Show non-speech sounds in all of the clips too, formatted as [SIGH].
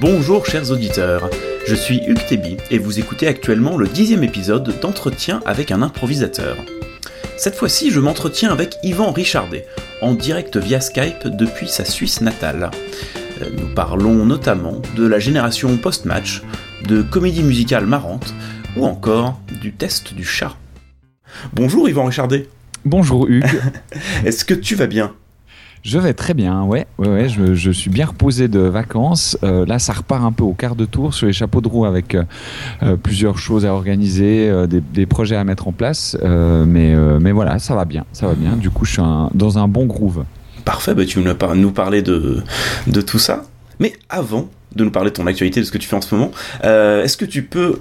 Bonjour chers auditeurs, je suis Hugues Tébi et vous écoutez actuellement le dixième épisode d'entretien avec un improvisateur. Cette fois-ci, je m'entretiens avec Yvan Richardet, en direct via Skype depuis sa Suisse natale. Euh, nous parlons notamment de la génération post-match, de comédie musicale marrante ou encore du test du chat. Bonjour Yvan Richardet. Bonjour Hugues. [LAUGHS] Est-ce que tu vas bien? Je vais très bien, ouais, ouais, ouais je, suis bien reposé de vacances. Euh, là, ça repart un peu au quart de tour sur les chapeaux de roue avec euh, euh, plusieurs choses à organiser, des, projets à mettre en place. mais, voilà, ça va bien, ça va bien. Du coup, je suis dans un bon groove. Parfait, bah, tu vas nous parler de, de tout ça. Mais avant de nous parler de ton actualité, de ce que tu fais en ce moment, est-ce que tu peux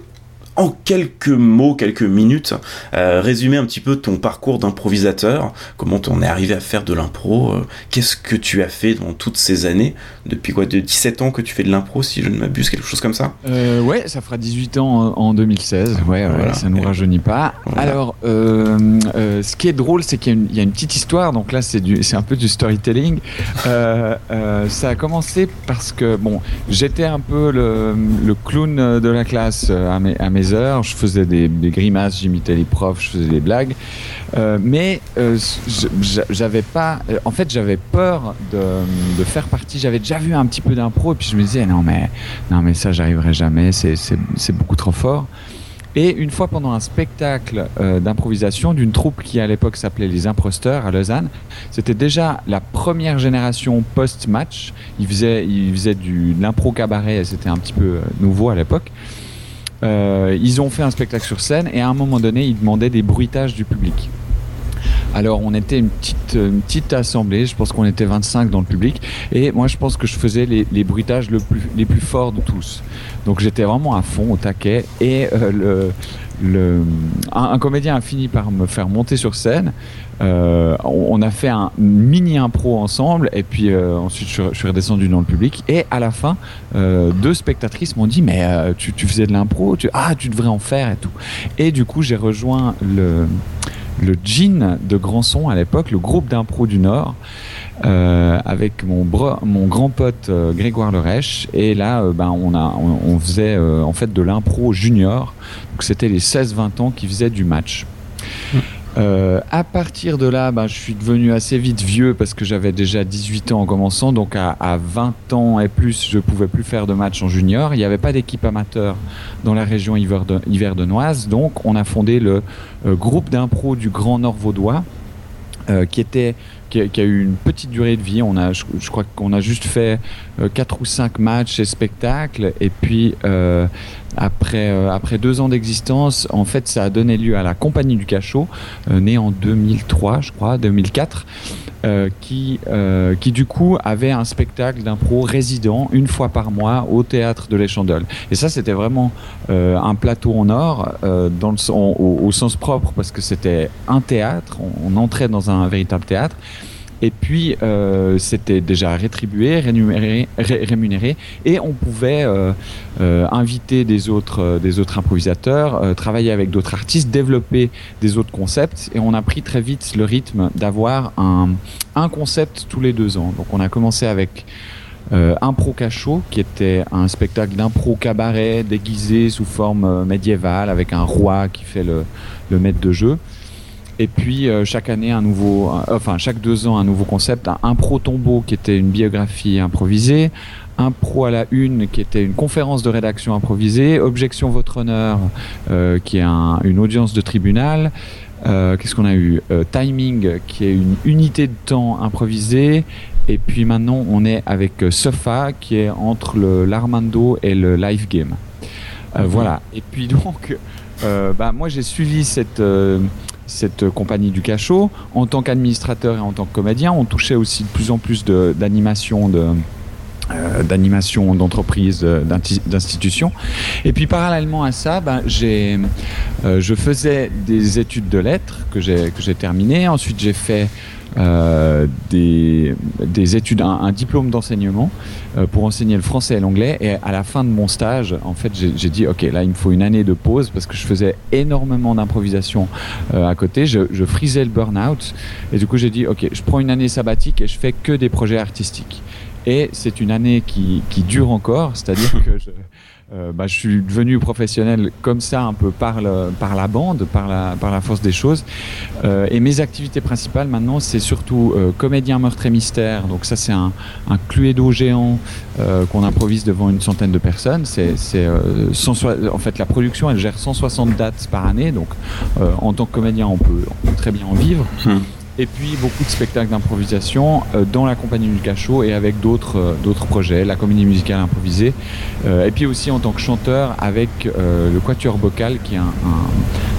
en quelques mots, quelques minutes, euh, résumer un petit peu ton parcours d'improvisateur, comment t'en es arrivé à faire de l'impro, euh, qu'est-ce que tu as fait dans toutes ces années, depuis quoi, de 17 ans que tu fais de l'impro, si je ne m'abuse, quelque chose comme ça? Euh, Ouais, ça fera 18 ans en, 2016, ouais, ouais ça nous rajeunit pas. Alors, ce qui est drôle, c'est qu'il y, a une petite histoire, donc là c'est un peu du storytelling. ça a commencé parce que, bon, j'étais un peu le, clown de la classe à mes, à mes je faisais des, grimaces, j'imitais les profs, je faisais des blagues. Euh, mais euh, j'avais pas. Euh, en fait, j'avais peur de, faire partie. J'avais déjà vu un petit peu d'impro et puis je me disais non mais non mais ça j'arriverai jamais. C'est beaucoup trop fort. Et une fois pendant un spectacle d'improvisation d'une troupe qui à l'époque s'appelait les Imposteurs à Lausanne, c'était déjà la première génération post-match. Ils faisaient, ils faisaient du, de l'impro cabaret, c'était un petit peu nouveau à l'époque. Euh, ils ont fait un spectacle sur scène et à un moment donné, ils demandaient des bruitages du public. Alors on était une petite, une petite assemblée, je pense qu'on était 25 dans le public, et moi je pense que je faisais les, bruitages le plus, les plus forts de tous. Donc j'étais vraiment à fond, au taquet, et euh, le, un, comédien a fini par me faire monter sur scène. Euh, on, a fait un mini impro ensemble et puis euh, ensuite je, suis redescendu dans le public. Et à la fin euh, deux spectatrices m'ont dit mais tu, tu, faisais de l'impro tu, ah tu devrais en faire et tout. Et du coup j'ai rejoint le le Jean de Grandson à l'époque le groupe d'impro du Nord euh, avec mon, mon grand pote euh, Grégoire Lerèche. Et là, euh, ben, on, a, on, faisait en fait de l'impro junior. Donc c'était les 16-20 ans qui faisaient du match. Mmh. à partir de là, ben, je suis devenu assez vite vieux parce que j'avais déjà 18 ans en commençant. Donc à, 20 ans et plus, je pouvais plus faire de match en junior. Il n'y avait pas d'équipe amateur dans la région Yverdenoise. Donc on a fondé le groupe d'impro du Grand Nord Vaudois. qui était qui a, eu une petite durée de vie. On a, je, crois qu'on a juste fait quatre ou cinq matchs et spectacles. Et puis, euh, après, euh, après deux ans d'existence, en fait, ça a donné lieu à la Compagnie du Cachot, née en 2003, je crois, 2004. qui, qui du coup avait un spectacle d'impro résident une fois par mois au théâtre de l'Échandelle. Et ça, c'était vraiment un plateau en or, dans au, sens propre, parce que c'était un théâtre, on entrait dans un véritable théâtre. Et puis, euh, c'était déjà rétribué, rémunéré, et on pouvait euh, euh, inviter des autres, des autres improvisateurs, travailler avec d'autres artistes, développer des autres concepts. Et on a pris très vite le rythme d'avoir un, un concept tous les deux ans. Donc, on a commencé avec Impro Cachot, qui était un spectacle d'impro cabaret déguisé sous forme médiévale, avec un roi qui fait le, le maître de jeu. Et puis euh, chaque année un nouveau, euh, enfin chaque deux ans un nouveau concept, un, pro tombeau qui était une biographie improvisée, un pro à la une qui était une conférence de rédaction improvisée, objection votre honneur euh, qui est une audience de tribunal. Qu'est-ce qu'on a eu? Timing qui est une unité de temps improvisée. Et puis maintenant on est avec Sofa qui est entre l'Armando et le live game. Voilà. Et puis donc, bah, moi j'ai suivi cette cette compagnie du cachot. En tant qu'administrateur et en tant que comédien, on touchait aussi de plus en plus d'animation de, euh, d'animation d'entreprise, d'institutions. Et puis parallèlement à ça, ben, j'ai, euh, je faisais des études de lettres que j'ai, que j'ai terminées. Ensuite, j'ai fait euh, des, des, études, un, diplôme d'enseignement euh, pour enseigner le français et l'anglais. Et à la fin de mon stage, en fait, j'ai dit, OK, là, il me faut une année de pause parce que je faisais énormément d'improvisation euh, à côté. Je, je frisais le burn-out. Et du coup, j'ai dit, OK, je prends une année sabbatique et je fais que des projets artistiques. Et c'est une année qui, qui dure encore, c'est-à-dire [LAUGHS] que je, euh, bah, je suis devenu professionnel comme ça, un peu par, le, par la bande, par la, par la force des choses. Euh, et mes activités principales maintenant, c'est surtout euh, comédien meurtre et mystère. Donc ça, c'est un, un cluedo géant euh, qu'on improvise devant une centaine de personnes. C'est, c'est en fait la production, elle gère 160 dates par année. Donc en tant que comédien, on peut, on peut très bien en vivre. Hum et puis beaucoup de spectacles d'improvisation euh, dans la compagnie du cachot et avec d'autres euh, d'autres projets, la comédie musicale improvisée, euh, et puis aussi en tant que chanteur avec le Quatuor Bocal qui est un,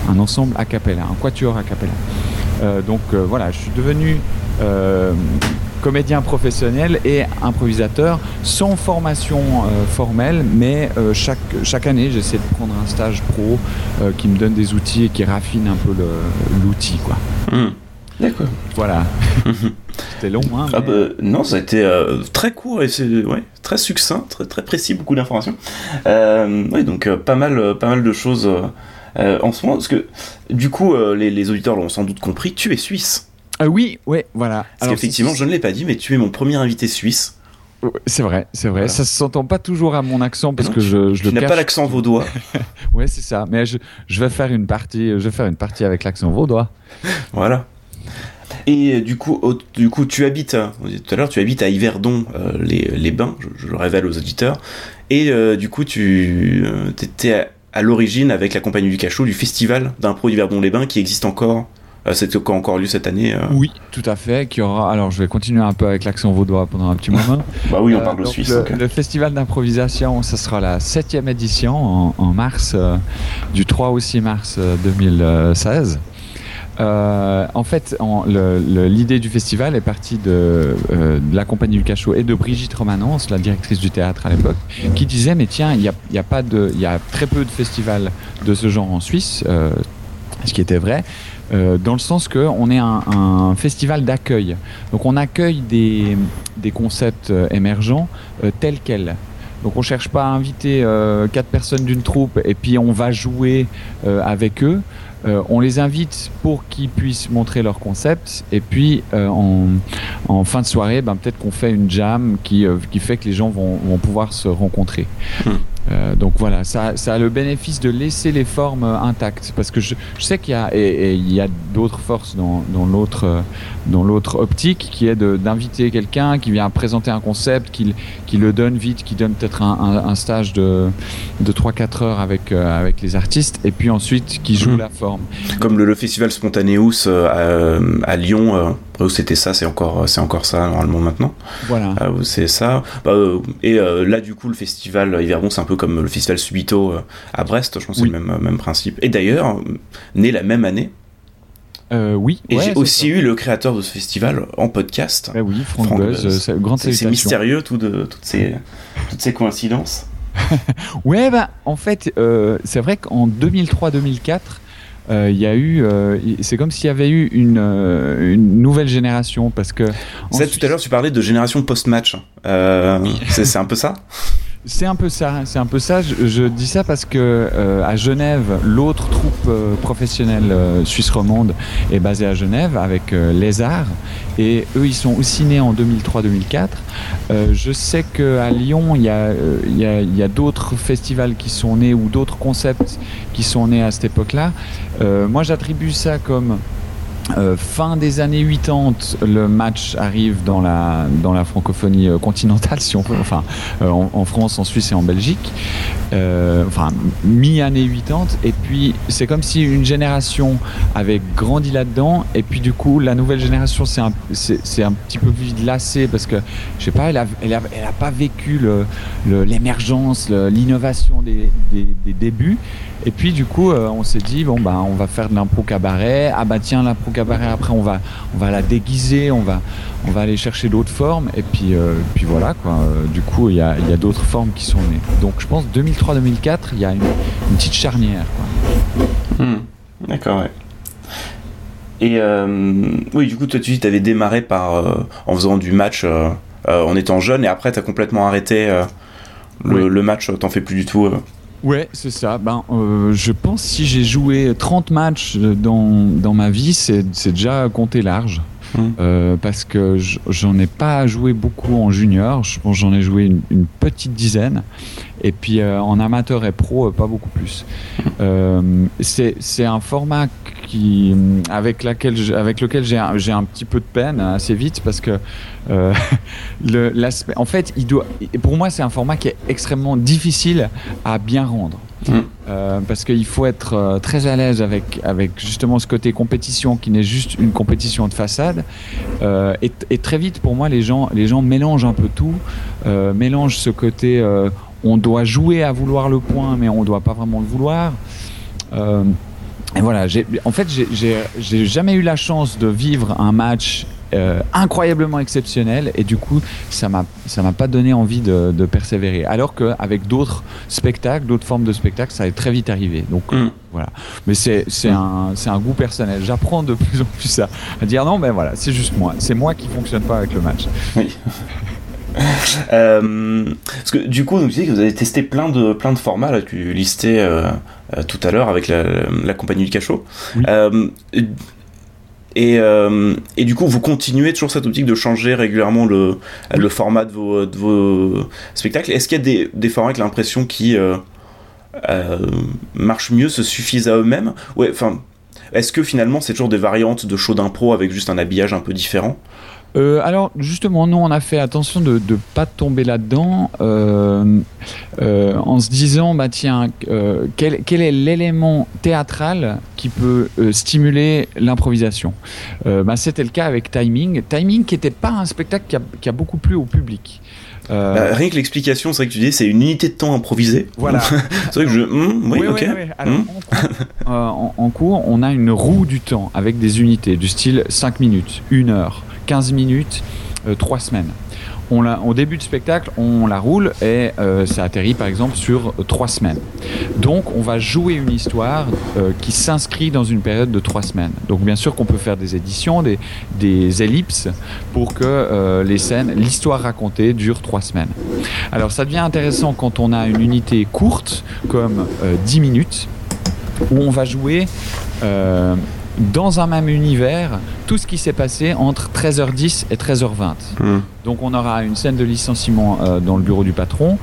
un, un, ensemble a cappella, un quatuor a cappella. donc voilà, je suis devenu comédien professionnel et improvisateur sans formation euh, formelle, mais euh, chaque, chaque année j'essaie de prendre un stage pro euh, qui me donne des outils et qui raffine un peu l'outil. quoi. Mmh. D'accord. Voilà. [LAUGHS] C'était long, hein ah bah, Non, ça a été euh, très court et c'est ouais, très succinct, très, très précis, beaucoup d'informations. Euh, oui, donc euh, pas, mal, pas mal de choses en ce moment. Parce que du coup, les, les, auditeurs l'ont sans doute compris, tu es suisse. oui, ouais, voilà. Parce qu'effectivement, je ne l'ai pas dit, mais tu es mon premier invité suisse. C'est vrai, c'est vrai. Voilà. Ça se s'entend pas toujours à mon accent parce non, que je, je tu le n'as pas l'accent vaudois. [LAUGHS] ouais, c'est ça. Mais je, je, vais faire une partie, je vais faire une partie avec l'accent vaudois. Voilà. Et euh, du coup, au, du coup, tu habites, dit tout à l'heure, tu habites à Yverdon, euh, les, les, Bains, je, je, le révèle aux auditeurs. Et euh, du coup, tu étais à, à l'origine avec la compagnie du Cachot du festival d'impro Yverdon-les Bains qui existe encore. C'est encore lieu cette année Oui, tout à fait. Qui aura. Alors, je vais continuer un peu avec l'accent vaudois pendant un petit moment. [LAUGHS] bah oui, on parle de Suisse. Le, okay. le festival d'improvisation, ce sera la septième édition en, en mars, du 3 au 6 mars 2016. Euh, en fait, l'idée du festival est partie de, euh, de, la compagnie du cachot et de Brigitte Romanence, la directrice du théâtre à l'époque, qui disait mais tiens, il y a, pas de, il y a très peu de festivals de ce genre en Suisse, euh, ce qui était vrai. Dans le sens qu'on est un, festival d'accueil. Donc on accueille des, des concepts émergents tels quels. Donc on cherche pas à inviter quatre personnes d'une troupe et puis on va jouer avec eux. Euh, on les invite pour qu'ils puissent montrer leur concept et puis euh, en, en, fin de soirée, ben, peut-être qu'on fait une jam qui, euh, qui, fait que les gens vont, vont pouvoir se rencontrer. Mmh. Donc voilà, ça, ça, a le bénéfice de laisser les formes intactes parce que je, je sais qu'il y a, et, et il y a d'autres forces dans, dans l'autre dans l'autre optique qui est d'inviter quelqu'un qui vient présenter un concept, qui, qui le donne vite, qui donne peut-être un, un, un, stage de, de 3-4 heures avec, avec les artistes et puis ensuite qui joue mmh. la forme. Comme le, le festival Spontaneous euh, à, à, Lyon, euh, c'était ça, c'est encore, c'est encore ça normalement maintenant. Voilà. Euh, c'est ça. Bah, et là, du coup, le festival Yverdon, c'est un peu comme le festival Subito à Brest, je pense oui. c'est le même, même principe. Et d'ailleurs, né la même année. Euh, oui. Et ouais, j'ai aussi ça. eu le créateur de ce festival en podcast. Eh oui, Franck, Franck Buzz. Buzz. grande C'est mystérieux tout de, toutes, ces, [LAUGHS] toutes ces coïncidences. [LAUGHS] ouais, bah, en fait, euh, c'est vrai qu'en 2003-2004, il euh, y a eu, euh, c'est comme s'il y avait eu une, euh, une, nouvelle génération parce que. Tout à l'heure, tu parlais de génération post-match. Oui. c'est un peu ça? [LAUGHS] C'est un peu ça, c'est un peu ça. Je, dis ça parce que euh, à Genève, l'autre troupe euh, professionnelle euh, suisse romande est basée à Genève avec les arts et eux ils sont aussi nés en 2003-2004. je sais que à Lyon il y a, y a d'autres festivals qui sont nés ou d'autres concepts qui sont nés à cette époque-là. moi j'attribue ça comme euh, fin des années 80, le match arrive dans la, dans la francophonie euh, continentale, si on peut, enfin, euh, en, France, en Suisse et en Belgique, euh, enfin, mi-année 80, et puis c'est comme si une génération avait grandi là-dedans, et puis du coup, la nouvelle génération, c'est un, un petit peu plus lassée, parce que, je sais pas, elle a, elle a, elle a pas vécu l'émergence, l'innovation des, des, des débuts, et puis du coup, euh, on s'est dit bon bah on va faire de l'impro cabaret. Ah bah tiens l'impro cabaret après on va on va la déguiser, on va on va aller chercher d'autres formes et puis euh, puis voilà quoi. Euh, du coup il y a y a d'autres formes qui sont nées. Donc je pense 2003-2004 il y a une, une, petite charnière. Mmh. D'accord. Ouais. Et oui du coup toi tu dis avais démarré par en faisant du match en étant jeune et après tu as complètement arrêté le, oui. le, match t'en fais plus du tout. Ouais, c'est ça. Ben, euh, je pense si j'ai joué 30 matchs dans, dans ma vie, c'est déjà compté large. mmh. parce que j'en ai pas joué beaucoup en junior. Je pense j'en ai joué une, une, petite dizaine. Et puis en amateur et pro, pas beaucoup plus. c'est un format qui, avec, laquelle avec lequel j'ai un, un, petit peu de peine assez vite parce que euh, [LAUGHS] l'aspect, en fait, il doit, pour moi, c'est un format qui est extrêmement difficile à bien rendre. Mm. Euh, parce qu'il faut être euh, très à l'aise avec, avec justement ce côté compétition qui n'est juste une compétition de façade. Et, et, très vite, pour moi, les gens, les gens mélangent un peu tout, mélangent ce côté on doit jouer à vouloir le point, mais on ne doit pas vraiment le vouloir. Et voilà, en fait, j'ai jamais eu la chance de vivre un match euh, incroyablement exceptionnel et du coup, ça m'a ça m'a pas donné envie de, de persévérer. Alors qu'avec d'autres spectacles, d'autres formes de spectacles, ça est très vite arrivé. Donc mm. voilà. Mais c'est mm. un c'est un goût personnel. J'apprends de plus en plus à, à dire non, mais voilà, c'est juste moi. C'est moi qui fonctionne pas avec le match. Oui. Euh, parce que du coup, vous que vous avez testé plein de, plein de formats, là, tu listais euh, euh, tout à l'heure avec la, compagnie du cachot. et, et, du coup, vous continuez toujours cette optique de changer régulièrement le, le format de vos, de vos spectacles. Est-ce qu'il y a des, des formats avec l'impression qui marchent mieux, se suffisent à eux-mêmes? Ouais. Est-ce que finalement c'est toujours des variantes de show d'impro avec juste un habillage un peu différent? Euh, alors justement, nous on a fait attention de ne pas tomber là-dedans euh, euh, en se disant, bah tiens, quel, quel, est l'élément théâtral qui peut stimuler l'improvisation bah, C'était le cas avec Timing. Timing qui n'était pas un spectacle qui a, qui a, beaucoup plu au public. Bah, rien que l'explication, c'est vrai que tu dis, c'est une unité de temps improvisée. Voilà. [LAUGHS] c'est vrai que je. Hmm, oui, ok. Hmm. en, en, cours, on a une roue du temps avec des unités du style 5 minutes, 1 heure. 15 minutes, 3 euh, semaines. On la, au début du spectacle, on la roule et euh, ça atterrit par exemple sur trois semaines. Donc on va jouer une histoire euh, qui s'inscrit dans une période de trois semaines. Donc bien sûr qu'on peut faire des éditions, des, des ellipses pour que les scènes, l'histoire racontée dure trois semaines. Alors ça devient intéressant quand on a une unité courte comme 10 minutes où on va jouer dans un même univers tout ce qui s'est passé entre 13h10 et 13h20. Hmm. Donc on aura une scène de licenciement euh, dans le bureau du patron.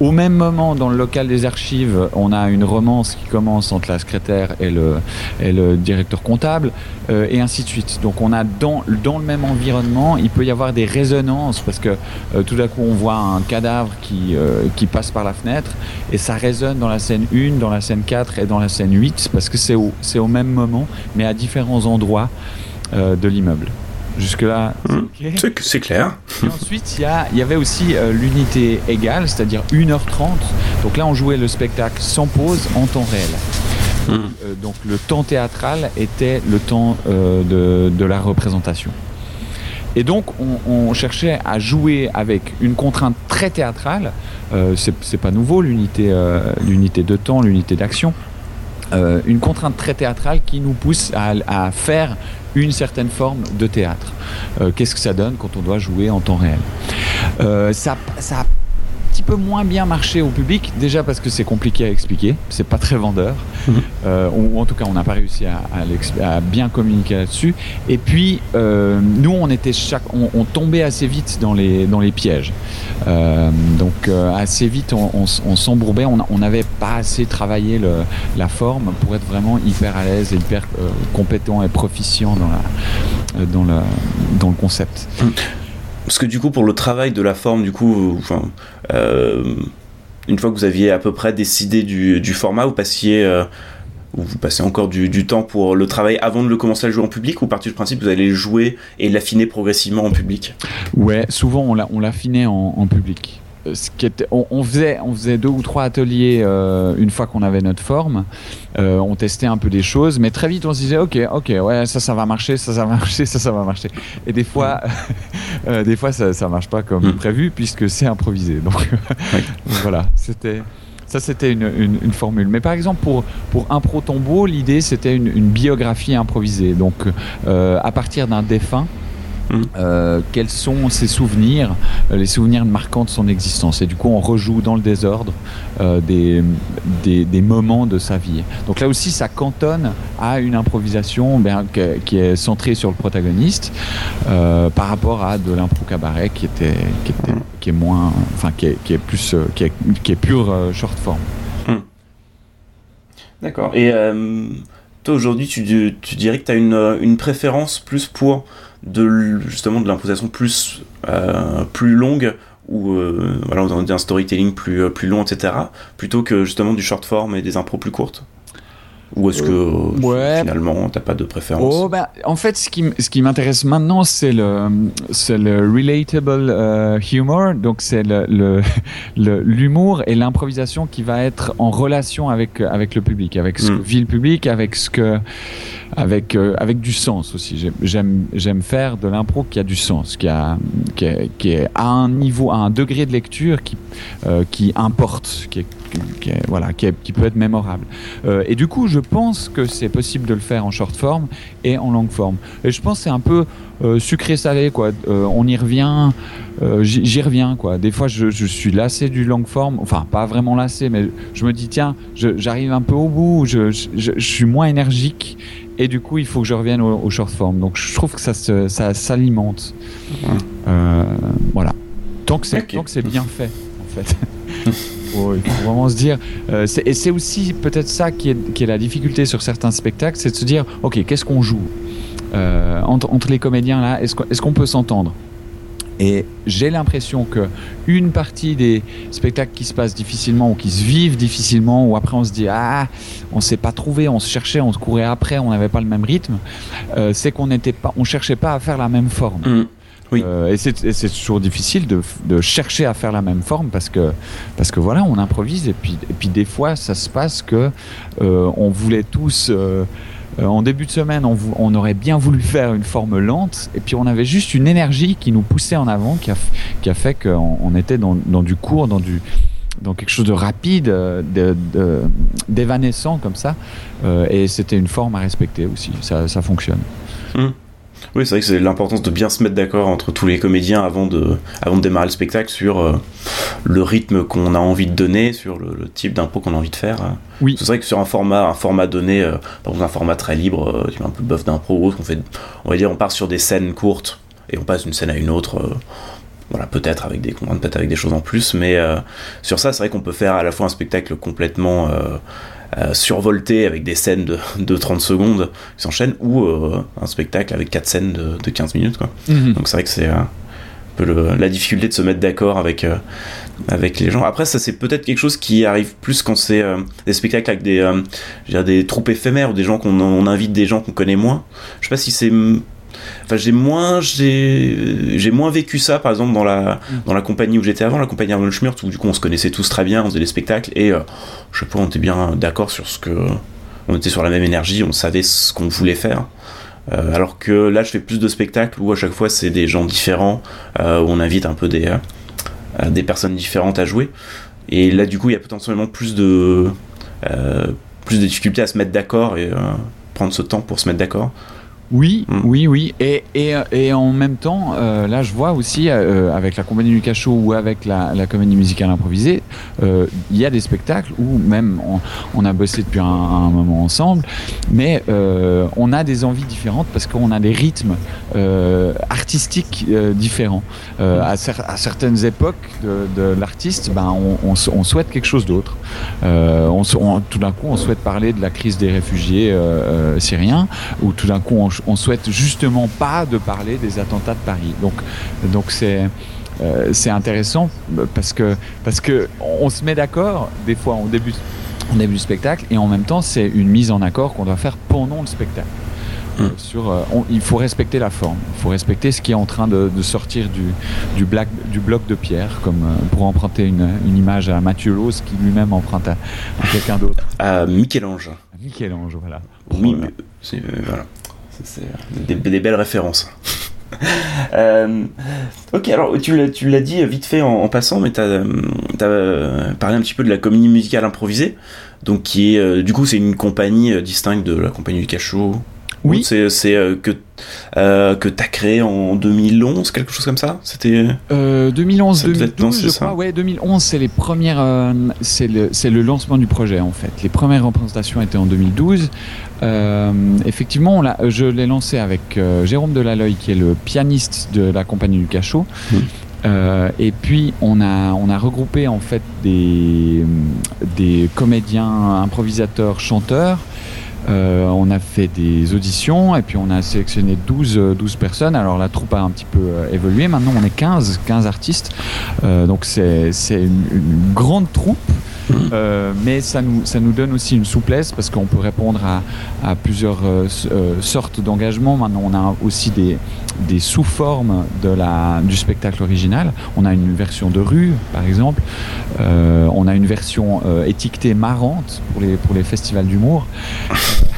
Au même moment, dans le local des archives, on a une romance qui commence entre la secrétaire et le, et le directeur comptable, euh, et ainsi de suite. Donc on a dans, dans le même environnement, il peut y avoir des résonances, parce que euh, tout d'un coup on voit un cadavre qui, qui passe par la fenêtre, et ça résonne dans la scène 1, dans la scène 4 et dans la scène 8, parce que c'est au, au même moment, mais à différents endroits de l'immeuble. Jusque-là, c'est hmm. clair. Et ensuite, il y, avait aussi euh, l'unité égale, c'est-à-dire 1h30. Donc là, on jouait le spectacle sans pause en temps réel. Hmm. Euh, donc le temps théâtral était le temps de, la représentation. Et donc on, cherchait à jouer avec une contrainte très théâtrale. c'est pas nouveau l'unité l'unité de temps, l'unité d'action. Euh, une contrainte très théâtrale qui nous pousse à, faire une certaine forme de théâtre. Euh, qu'est-ce que ça donne quand on doit jouer en temps réel? Euh, ça, ça petit peu moins bien marché au public, déjà parce que c'est compliqué à expliquer, c'est pas très vendeur, mhm. ou, en tout cas on n'a pas réussi à, bien communiquer là-dessus. Et puis euh, nous on était chaque, on, tombait assez vite dans les dans les pièges, euh, donc assez vite on, s'embourbait, on n'avait pas assez travaillé le, la forme pour être vraiment hyper à l'aise et hyper compétent et proficient dans la dans le dans le concept. Mhm. Parce que du coup, pour le travail de la forme, du coup, euh, une fois que vous aviez à peu près décidé du, format, vous passiez, euh, vous passez encore du, temps pour le travail avant de le commencer à jouer en public ou partir du principe vous allez le jouer et l'affiner progressivement en public? Ouais, souvent on l'affinait en public on, faisait, on faisait deux ou trois ateliers euh, une fois qu'on avait notre forme. Euh, on testait un peu des choses, mais très vite on se disait ok, ok, ouais, ça, ça va marcher, ça, ça va marcher, ça, ça va marcher. Et des fois, [LAUGHS] euh, des fois, ça, ça marche pas comme hmm. prévu puisque c'est improvisé. [LAUGHS] Donc voilà, c'était. Ça, c'était une, formule. Mais par exemple, pour, pour Impro Tombeau, l'idée, c'était une, biographie improvisée. Donc, à partir d'un défunt, Euh, quels sont ses souvenirs, euh, les souvenirs marquants de son existence? Et du coup, on rejoue dans le désordre euh, des, des, moments de sa vie. Donc là aussi, ça cantonne à une improvisation ben, qui est centrée sur le protagoniste par rapport à de l'impro cabaret qui était, qui est moins, enfin qui est, qui est plus, qui est, pure short form. Mmh. D'accord. Et toi aujourd'hui, tu, tu, dirais que tu as une, une préférence plus pour de justement de l'imposition plus euh, plus longue ou euh, voilà un storytelling plus euh, plus long etc plutôt que justement du short form et des impros plus courtes ou est-ce que ouais. finalement t'as pas de préférence oh, bah, En fait, ce qui, ce qui m'intéresse maintenant, c'est le, le relatable humor. Donc, c'est [LAUGHS] le, l'humour et l'improvisation qui va être en relation avec, avec le public, avec ce que hmm. vit le public, avec ce que avec, euh, avec du sens aussi. J'aime, faire de l'impro qui a du sens, qui, a, qui est à un niveau, à un degré de lecture qui, euh, qui importe, qui, est, qui, est, voilà, qui, qui, peut être mémorable. Euh, et du coup, je pense que c'est possible de le faire en short form et en long form. Et je pense que c'est un peu sucré-salé, quoi. on y revient. j'y reviens quoi. Des fois, je, je, suis lassé du long form, enfin pas vraiment lassé, mais je me dis tiens, j'arrive un peu au bout, je, je, je, suis moins énergique et du coup il faut que je revienne au, short form. Donc je trouve que ça, ça s'alimente. Euh, voilà. Tant que c'est c'est bien fait en fait. [LAUGHS] il faut vraiment se dire. Euh, et c'est aussi peut-être ça qui est, est, la difficulté sur certains spectacles, c'est de se dire ok qu'est-ce qu'on joue euh, entre, les comédiens là Est-ce qu'on peut s'entendre? Et j'ai l'impression que une partie des spectacles qui se passent difficilement ou qui se vivent difficilement, ou après on se dit ah on s'est pas trouvé, on se cherchait, on se courait après, on n'avait pas le même rythme, euh, c'est qu'on n'était pas, on cherchait pas à faire la même forme. Mmh. Oui. Euh, et c'est toujours difficile de, de, chercher à faire la même forme parce que parce que voilà on improvise et puis et puis des fois ça se passe que euh, on voulait tous euh, euh, en début de semaine, on, aurait bien voulu faire une forme lente, et puis on avait juste une énergie qui nous poussait en avant, qui a, qui a fait qu'on était dans, du court, dans du dans quelque chose de rapide, d'évanescent comme ça, euh, et c'était une forme à respecter aussi. Ça, fonctionne. Mmh. Oui, c'est vrai que c'est l'importance de bien se mettre d'accord entre tous les comédiens avant de, avant de démarrer le spectacle sur euh, le rythme qu'on a envie de donner, sur le, type d'impro qu'on a envie de faire. Oui. C'est vrai que sur un format, un format donné, euh, par exemple un format très libre, euh, un peu buff d'impro ou autre, on, fait, on va dire on part sur des scènes courtes et on passe d'une scène à une autre. voilà, peut-être avec des peut-être avec des choses en plus, mais sur ça, c'est vrai qu'on peut faire à la fois un spectacle complètement euh, survolté avec des scènes de, 30 secondes qui s'enchaînent ou euh, un spectacle avec 4 scènes de, 15 minutes quoi. Mhm. Donc c'est vrai que c'est un peu la difficulté de se mettre d'accord avec euh, avec les gens. Après ça c'est peut-être quelque chose qui arrive plus quand c'est des spectacles avec des des troupes éphémères ou des gens qu'on invite des gens qu'on connaît moins. Je sais pas si c'est Enfin, j'ai moins, j'ai, moins vécu ça, par exemple, dans la, dans la compagnie où j'étais avant, la compagnie Arnold Schmurt, où du coup on se connaissait tous très bien, on faisait des spectacles, et euh, je sais pas, on était bien d'accord sur ce que. On était sur la même énergie, on savait ce qu'on voulait faire. Euh, alors que là, je fais plus de spectacles où à chaque fois c'est des gens différents, euh, où on invite un peu des, des personnes différentes à jouer. Et là, du coup, il y a potentiellement plus de, plus de difficultés à se mettre d'accord et prendre ce temps pour se mettre d'accord. Oui, mm. oui, oui. Et, et, et, en même temps, euh, là, je vois aussi, euh, avec la compagnie du cachot ou avec la, la comédie musicale improvisée, euh, il y a des spectacles où même on, on a bossé depuis un, un, moment ensemble, mais euh, on a des envies différentes parce qu'on a des rythmes euh, artistiques différents. À, à, certaines époques de, de l'artiste, ben, on, on, on, souhaite quelque chose d'autre. tout d'un coup, on souhaite parler de la crise des réfugiés syriens, ou tout d'un coup, on on souhaite justement pas de parler des attentats de Paris. Donc, donc c'est euh, c'est intéressant parce que parce que on se met d'accord des fois au début au début du spectacle et en même temps c'est une mise en accord qu'on doit faire pendant le spectacle. Hum. sur, euh, il faut respecter la forme, il faut respecter ce qui est en train de, sortir du, du, black, du, bloc de pierre, comme euh, pour emprunter une, une, image à Mathieu Lose qui lui-même emprunte à, quelqu'un d'autre. À Michel-Ange. Michel-Ange, voilà. Oui, c'est voilà. C'est des, belles références. [LAUGHS] Euh, ok, alors tu l'as dit vite fait en, passant, mais tu as, euh, parlé un petit peu de la comédie musicale improvisée, donc qui est, euh, du coup, c'est une compagnie distincte de la compagnie du cachot. Oui. C'est que euh, que tu as créé en 2011, quelque chose comme ça? C'était 2011, 2012, je crois. Ouais, 2011, c'est les premières, euh, c'est le, le, lancement du projet en fait. Les premières représentations étaient en 2012. Euh, effectivement, on je l'ai lancé avec Jérôme Delaloy, qui est le pianiste de la compagnie du Cachot. Mmh. et puis on a, on a regroupé en fait des, des comédiens, improvisateurs, chanteurs euh, on a fait des auditions et puis on a sélectionné 12, 12 euh, personnes. Alors la troupe a un petit peu euh, évolué. Maintenant on est 15, 15 artistes. donc c'est une, une, grande troupe. Euh, mais ça nous, ça nous donne aussi une souplesse parce qu'on peut répondre à, à plusieurs sortes d'engagements. Maintenant, on a aussi des, des sous-formes de la, du spectacle original. On a une version de rue, par exemple. On a une version étiquetée marrante pour les, pour les festivals d'humour.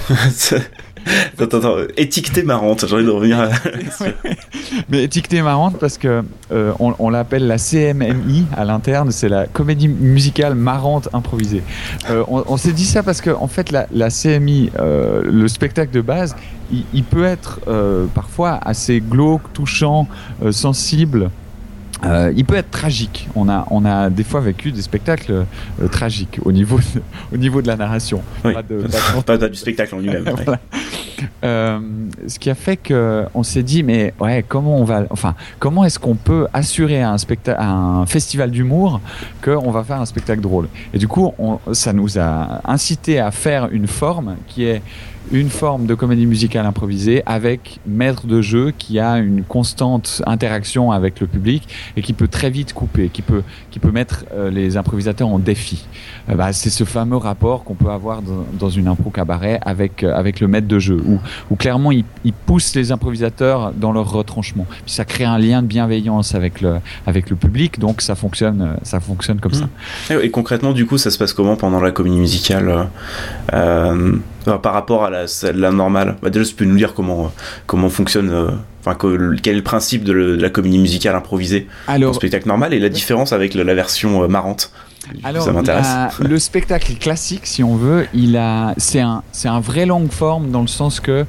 [LAUGHS] attends, attends, étiquetée marrante, j'ai envie de revenir à... [LAUGHS] Mais étiquetée marrante parce que euh, on, l'appelle la CMMI à l'interne, c'est la comédie musicale marrante improvisée. Euh, on, s'est dit ça parce que en fait la, la CMI, euh, le spectacle de base, il, il peut être parfois assez glauque, touchant, sensible. Euh, il peut être tragique. On a, on a des fois vécu des spectacles euh, tragiques au niveau, de, [LAUGHS] au niveau de la narration. Pas, de, [LAUGHS] pas, du spectacle en lui-même. [LAUGHS] euh, ce qui a fait qu'on s'est dit, mais ouais, comment on va, enfin, comment est-ce qu'on peut assurer à un, spectacle, un festival d'humour qu'on va faire un spectacle drôle? Et du coup, on, ça nous a incité à faire une forme qui est une forme de comédie musicale improvisée avec maître de jeu qui a une constante interaction avec le public et qui peut très vite couper, qui peut, qui peut mettre euh, les improvisateurs en défi. Euh, bah, c'est ce fameux rapport qu'on peut avoir dans, une impro cabaret avec, euh, avec le maître de jeu, où, où clairement il, il, pousse les improvisateurs dans leur retranchement. Puis ça crée un lien de bienveillance avec le, avec le public, donc ça fonctionne, ça fonctionne comme mmh. ça. Et, concrètement, du coup, ça se passe comment pendant la comédie musicale par rapport à la, la normale bah, Déjà, tu peux nous dire comment, comment fonctionne, euh, enfin, quel est le principe de, la comédie musicale improvisée Alors, spectacle normal et la différence avec la, version euh, marrante alors, ça m'intéresse. le spectacle classique, si on veut, il a, c'est un, c'est un vrai long forme dans le sens que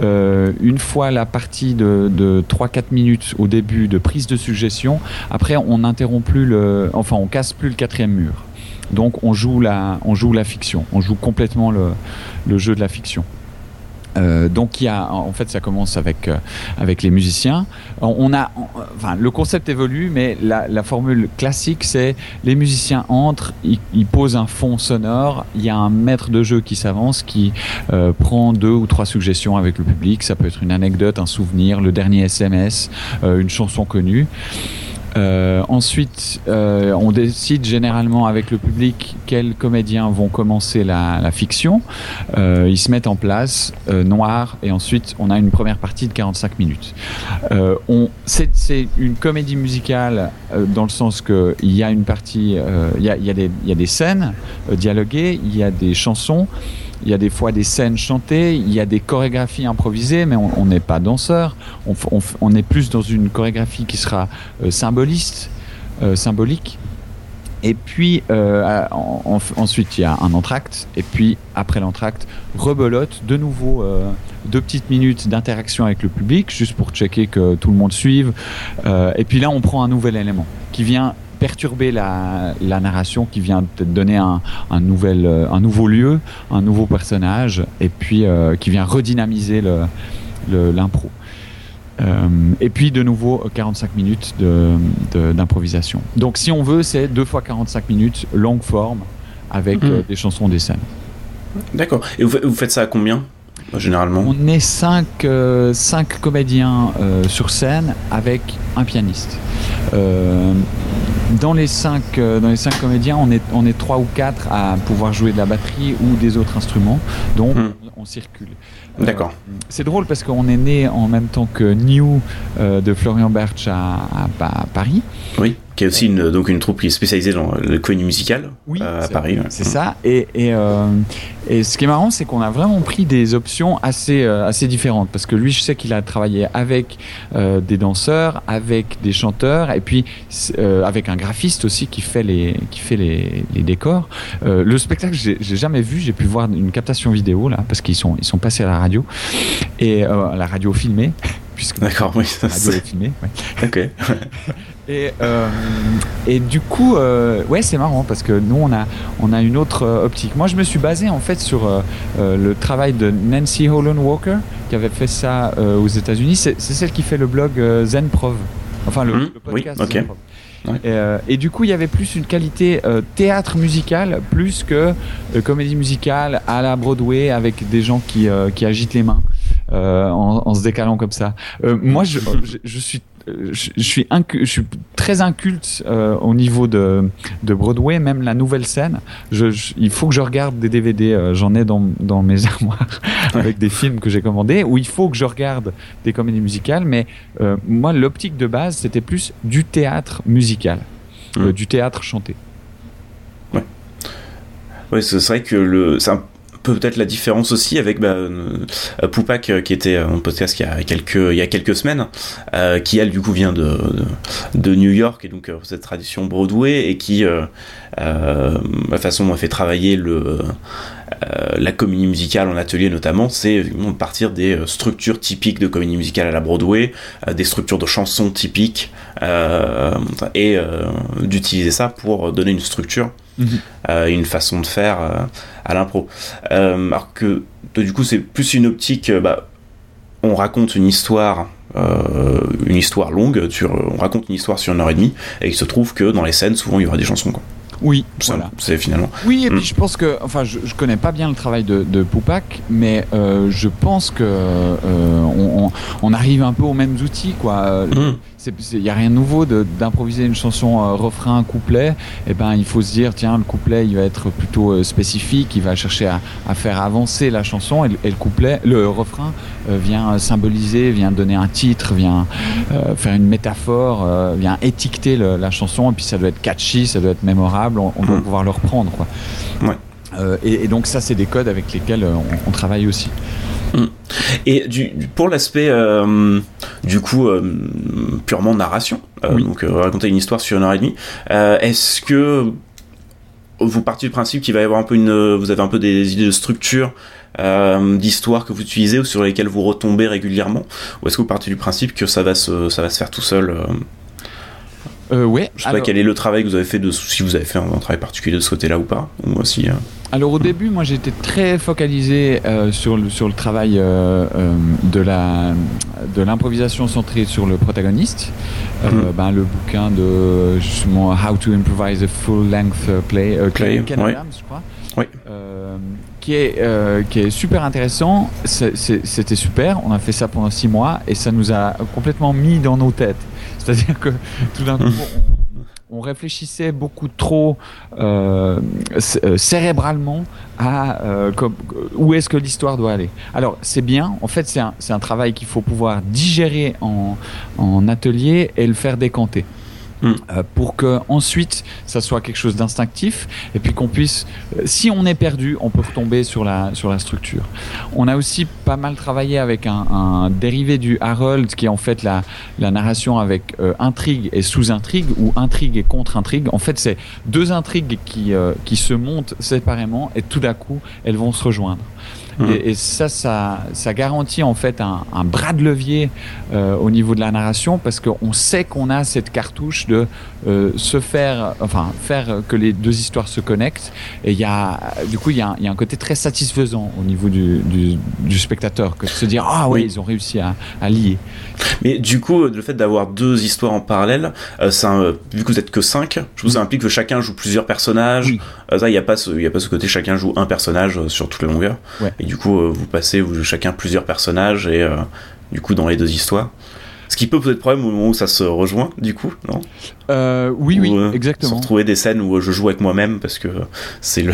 euh, une fois la partie de, de 3-4 minutes au début de prise de suggestion, après on n'interrompt plus le, enfin on casse plus le quatrième mur. Donc on joue la, on joue la fiction, on joue complètement le, le jeu de la fiction. Euh, donc il y a, en fait, ça commence avec euh, avec les musiciens. On a, enfin, le concept évolue, mais la, la formule classique, c'est les musiciens entrent, ils, posent un fond sonore. Il y a un maître de jeu qui s'avance, qui euh, prend deux ou trois suggestions avec le public. Ça peut être une anecdote, un souvenir, le dernier SMS, euh, une chanson connue. Euh, ensuite, euh, on décide généralement avec le public quels comédiens vont commencer la, la fiction. Euh, ils se mettent en place, euh, noir, et ensuite on a une première partie de 45 minutes. Euh, c'est une comédie musicale dans le sens qu'il y a une partie, il y a, y, a y, a, des scènes dialoguées, il y a des chansons. Il y a des fois des scènes chantées, il y a des chorégraphies improvisées, mais on n'est pas danseur. On, est plus dans une chorégraphie qui sera euh, symboliste, euh, symbolique. Et puis euh, en, ensuite il y a un entracte, et puis après l'entracte, rebelote, de nouveau deux petites minutes d'interaction avec le public, juste pour checker que tout le monde suive. Et puis là, on prend un nouvel élément qui vient perturber la, la narration, qui vient peut-être donner un, un, nouvel, euh, un nouveau lieu, un nouveau personnage, et puis euh, qui vient redynamiser l'impro. Euh, et puis de nouveau 45 minutes d'improvisation. De, Donc si on veut, c'est deux fois 45 minutes, longue forme, avec mmh. des chansons, des scènes. D'accord. Et vous, vous faites ça à combien généralement? On est 5 euh, cinq comédiens euh, sur scène avec un pianiste. Euh, dans les cinq euh, dans les cinq comédiens, on est on est trois ou quatre à pouvoir jouer de la batterie ou des autres instruments, donc hmm. on, circule. Euh, D'accord. c'est drôle parce qu'on est né en même temps que New euh, de Florian Bertsch à, à, à Paris. Oui. Qui est aussi une, donc une troupe qui est spécialisée dans le comédie musicale oui, à Paris. C'est ça. Et, et, et, ce qui est marrant, c'est qu'on a vraiment pris des options assez, assez différentes. Parce que lui, je sais qu'il a travaillé avec des danseurs, avec des chanteurs, et puis avec un graphiste aussi qui fait les, qui fait les, les décors. le spectacle, j'ai jamais vu. J'ai pu voir une captation vidéo là, parce qu'ils sont, ils sont passés à la radio et la radio filmée [LAUGHS] puisque d'accord oui ça radio est filmée ouais. [LAUGHS] ok [LAUGHS] et, euh, et du coup euh, ouais c'est marrant parce que nous on a on a une autre euh, optique moi je me suis basé en fait sur euh, euh le travail de Nancy Holland Walker qui avait fait ça euh, aux États-Unis c'est celle qui fait le blog Zen Prov enfin le, mmh, le podcast oui, okay. Zen Prov. Ouais. Et, et, du coup, il y avait plus une qualité euh, théâtre musical plus que euh, comédie musicale à la Broadway avec des gens qui, qui agitent les mains en, en, se décalant comme ça. moi, je, [LAUGHS] je, je suis je, je, suis je suis très inculte euh, au niveau de, de Broadway, même la nouvelle scène. Je, je, il faut que je regarde des DVD. Euh, J'en ai dans, dans mes [LAUGHS] armoires avec des films que j'ai commandés où il faut que je regarde des comédies musicales. Mais euh, moi, l'optique de base, c'était plus du théâtre musical, mmh. du théâtre chanté. Ouais. Ouais, c'est vrai que le, c'est un peut-être la différence aussi avec bah, euh, Poupac qui était un podcast il y a quelques il y a quelques semaines euh, qui elle du coup vient de, de, de New York et donc euh, cette tradition Broadway et qui euh, la façon dont on fait travailler le la comédie musicale en atelier notamment, c'est de partir des structures typiques de comédie musicale à la Broadway, des structures de chansons typiques, euh, et euh, d'utiliser ça pour donner une structure, mmh. euh, une façon de faire à l'impro. alors que du coup c'est plus une optique, bah, on raconte une histoire euh, une histoire longue, sur, on raconte une histoire sur une heure et demie, et il se trouve que dans les scènes, souvent, il y aura des chansons. Quoi. Oui, voilà. C'est finalement. Oui, et puis mm. je pense que, enfin, je, je connais pas bien le travail de, de Poupac, mais euh, je pense que euh, on, on, arrive un peu aux mêmes outils, quoi. Mm. Il n'y a rien de nouveau d'improviser une chanson euh, refrain, couplet. Et eh ben, il faut se dire, tiens, le couplet, il va être plutôt euh, spécifique, il va chercher à, à faire avancer la chanson, et, et, le couplet, le refrain euh, vient symboliser, vient donner un titre, vient faire une métaphore, vient étiqueter le, la chanson, et puis ça doit être catchy, ça doit être mémorable, on, on doit mmh. pouvoir le reprendre, quoi. Ouais. Et, et, donc ça, c'est des codes avec lesquels on, on travaille aussi. Et du, pour l'aspect euh, du coup euh, purement narration, euh, oui. donc raconter une histoire sur une heure et demie, est-ce que vous partez du principe qu'il va y avoir un peu une, vous avez un peu des idées de structure euh, d'histoire que vous utilisez ou sur lesquelles vous retombez régulièrement, ou est-ce que vous partez du principe que ça va se, ça va se faire tout seul euh... Ouais. Je sais alors... pas quel est le travail que vous avez fait de si vous avez fait un, un travail particulier de ce côté-là ou pas, ou aussi. Euh... Alors au début, moi j'étais très focalisé euh, sur, le, sur le travail euh, de la de l'improvisation centrée sur le protagoniste. Mm -hmm. ben, le bouquin de justement How to Improvise a Full Length Play, play. Adams, je crois. Oui. qui est qui est super intéressant. C'était super. On a fait ça pendant six mois et ça nous a complètement mis dans nos têtes. C'est-à-dire que tout d'un coup, on, réfléchissait beaucoup trop euh, cérébralement à euh, où est-ce que l'histoire doit aller. Alors, c'est bien. En fait, c'est un, travail qu'il faut pouvoir digérer en atelier et le faire décanter. Mmh. Euh, pour que ensuite ça soit quelque chose d'instinctif et puis qu'on puisse euh, si on est perdu on peut retomber sur la sur la structure. On a aussi pas mal travaillé avec un, un dérivé du Harold qui est en fait la, la narration avec euh, intrigue et sous-intrigue ou intrigue et contre-intrigue. En fait c'est deux intrigues qui, euh, qui se montent séparément et tout d'un coup elles vont se rejoindre Mmh. Et, et, ça, ça, ça garantit en fait un, un bras de levier euh, au niveau de la narration parce qu'on sait qu'on a cette cartouche de euh, se faire, enfin, faire que les deux histoires se connectent. Et il y a, du coup, il y, a, y a un côté très satisfaisant au niveau du, du, du spectateur que de se dire ah oui. ils ont réussi à, à, lier. Mais du coup, le fait d'avoir deux histoires en parallèle, euh, ça, vu que vous êtes que cinq, je vous mmh. implique que chacun joue plusieurs personnages. Oui. Ça, il n'y a pas ce, il y a pas ce côté chacun joue un personnage sur toutes les longueurs. Ouais. Et du coup, euh, vous passez vous, chacun plusieurs personnages et euh, du coup dans les deux histoires. Ce qui peut poser problème au moment où ça se rejoint, du coup, non? Euh, Oui, oui, ou, exactement. Se retrouver des scènes où je joue avec moi-même parce que c'est le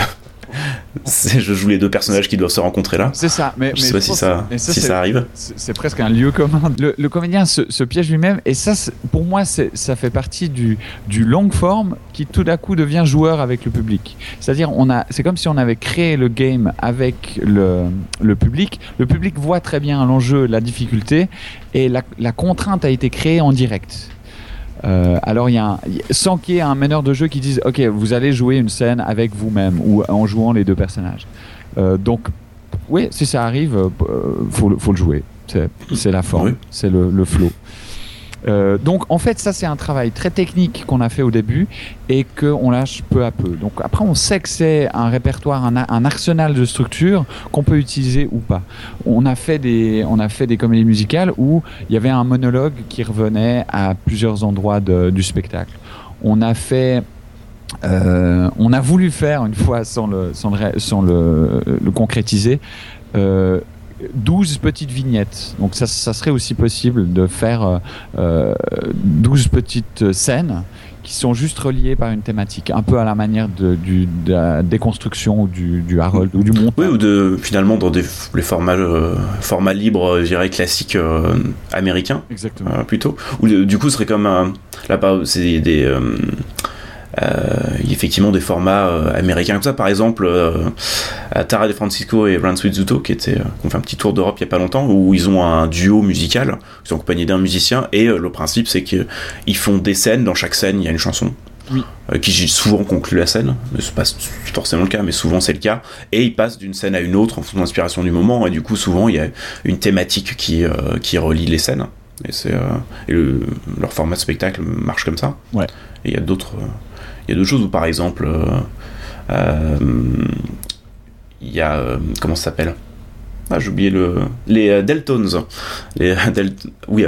je joue les deux personnages qui doivent se rencontrer là. C'est ça, mais je sais pas si ça, si ça arrive. C'est presque un lieu commun. Le, comédien se, piège lui-même, et ça, pour moi, ça fait partie du, du long form qui tout d'un coup devient joueur avec le public. C'est-à-dire, on a, c'est comme si on avait créé le game avec le, le public. Le public voit très bien l'enjeu, la difficulté, et la, la contrainte a été créée en direct. Euh, alors, il y a sans qu'il y ait un meneur de jeu qui dise Ok, vous allez jouer une scène avec vous-même ou en jouant les deux personnages. Euh, donc, oui, si ça arrive, euh, faut, faut le jouer. C'est la forme, c'est le, le flow. Euh, donc en fait ça c'est un travail très technique qu'on a fait au début et qu'on lâche peu à peu. Donc après on sait que c'est un répertoire, un, arsenal de structures qu'on peut utiliser ou pas. On a fait des, on a fait des comédies musicales où il y avait un monologue qui revenait à plusieurs endroits du spectacle. On a fait euh, on a voulu faire une fois sans le, sans le, le, concrétiser euh, 12 petites vignettes. Donc ça, ça, serait aussi possible de faire euh, 12 petites scènes qui sont juste reliées par une thématique, un peu à la manière de, du, de la déconstruction du, du Harold ou du montage. Oui, ou de, finalement dans des, les formats, euh, formats libres, je dirais classiques euh, américains. Exactement. Euh, plutôt. Ou du coup, ce serait comme là, c'est des euh, il y a effectivement des formats euh, américains comme ça. Par exemple, euh, Tara De Francisco et Rance Zuto, qui, étaient, qui ont fait un petit tour d'Europe il y a pas longtemps, où ils ont un duo musical, ils sont accompagnés d'un musicien, et le principe c'est qu'ils font des scènes, dans chaque scène il y a une chanson. Oui. qui souvent conclut la scène, mais c'est pas forcément le cas, mais souvent c'est le cas, et ils passent d'une scène à une autre en fonction de l'inspiration du moment, et du coup souvent il y a une thématique qui, qui relie les scènes, et, c'est, leur format de spectacle marche comme ça. Ouais. Et il y a d'autres il y a d'autres choses où, par exemple, euh, euh, il y a. Euh, comment ça s'appelle? Ah, j'ai oublié le. Les Deltones. Les oui,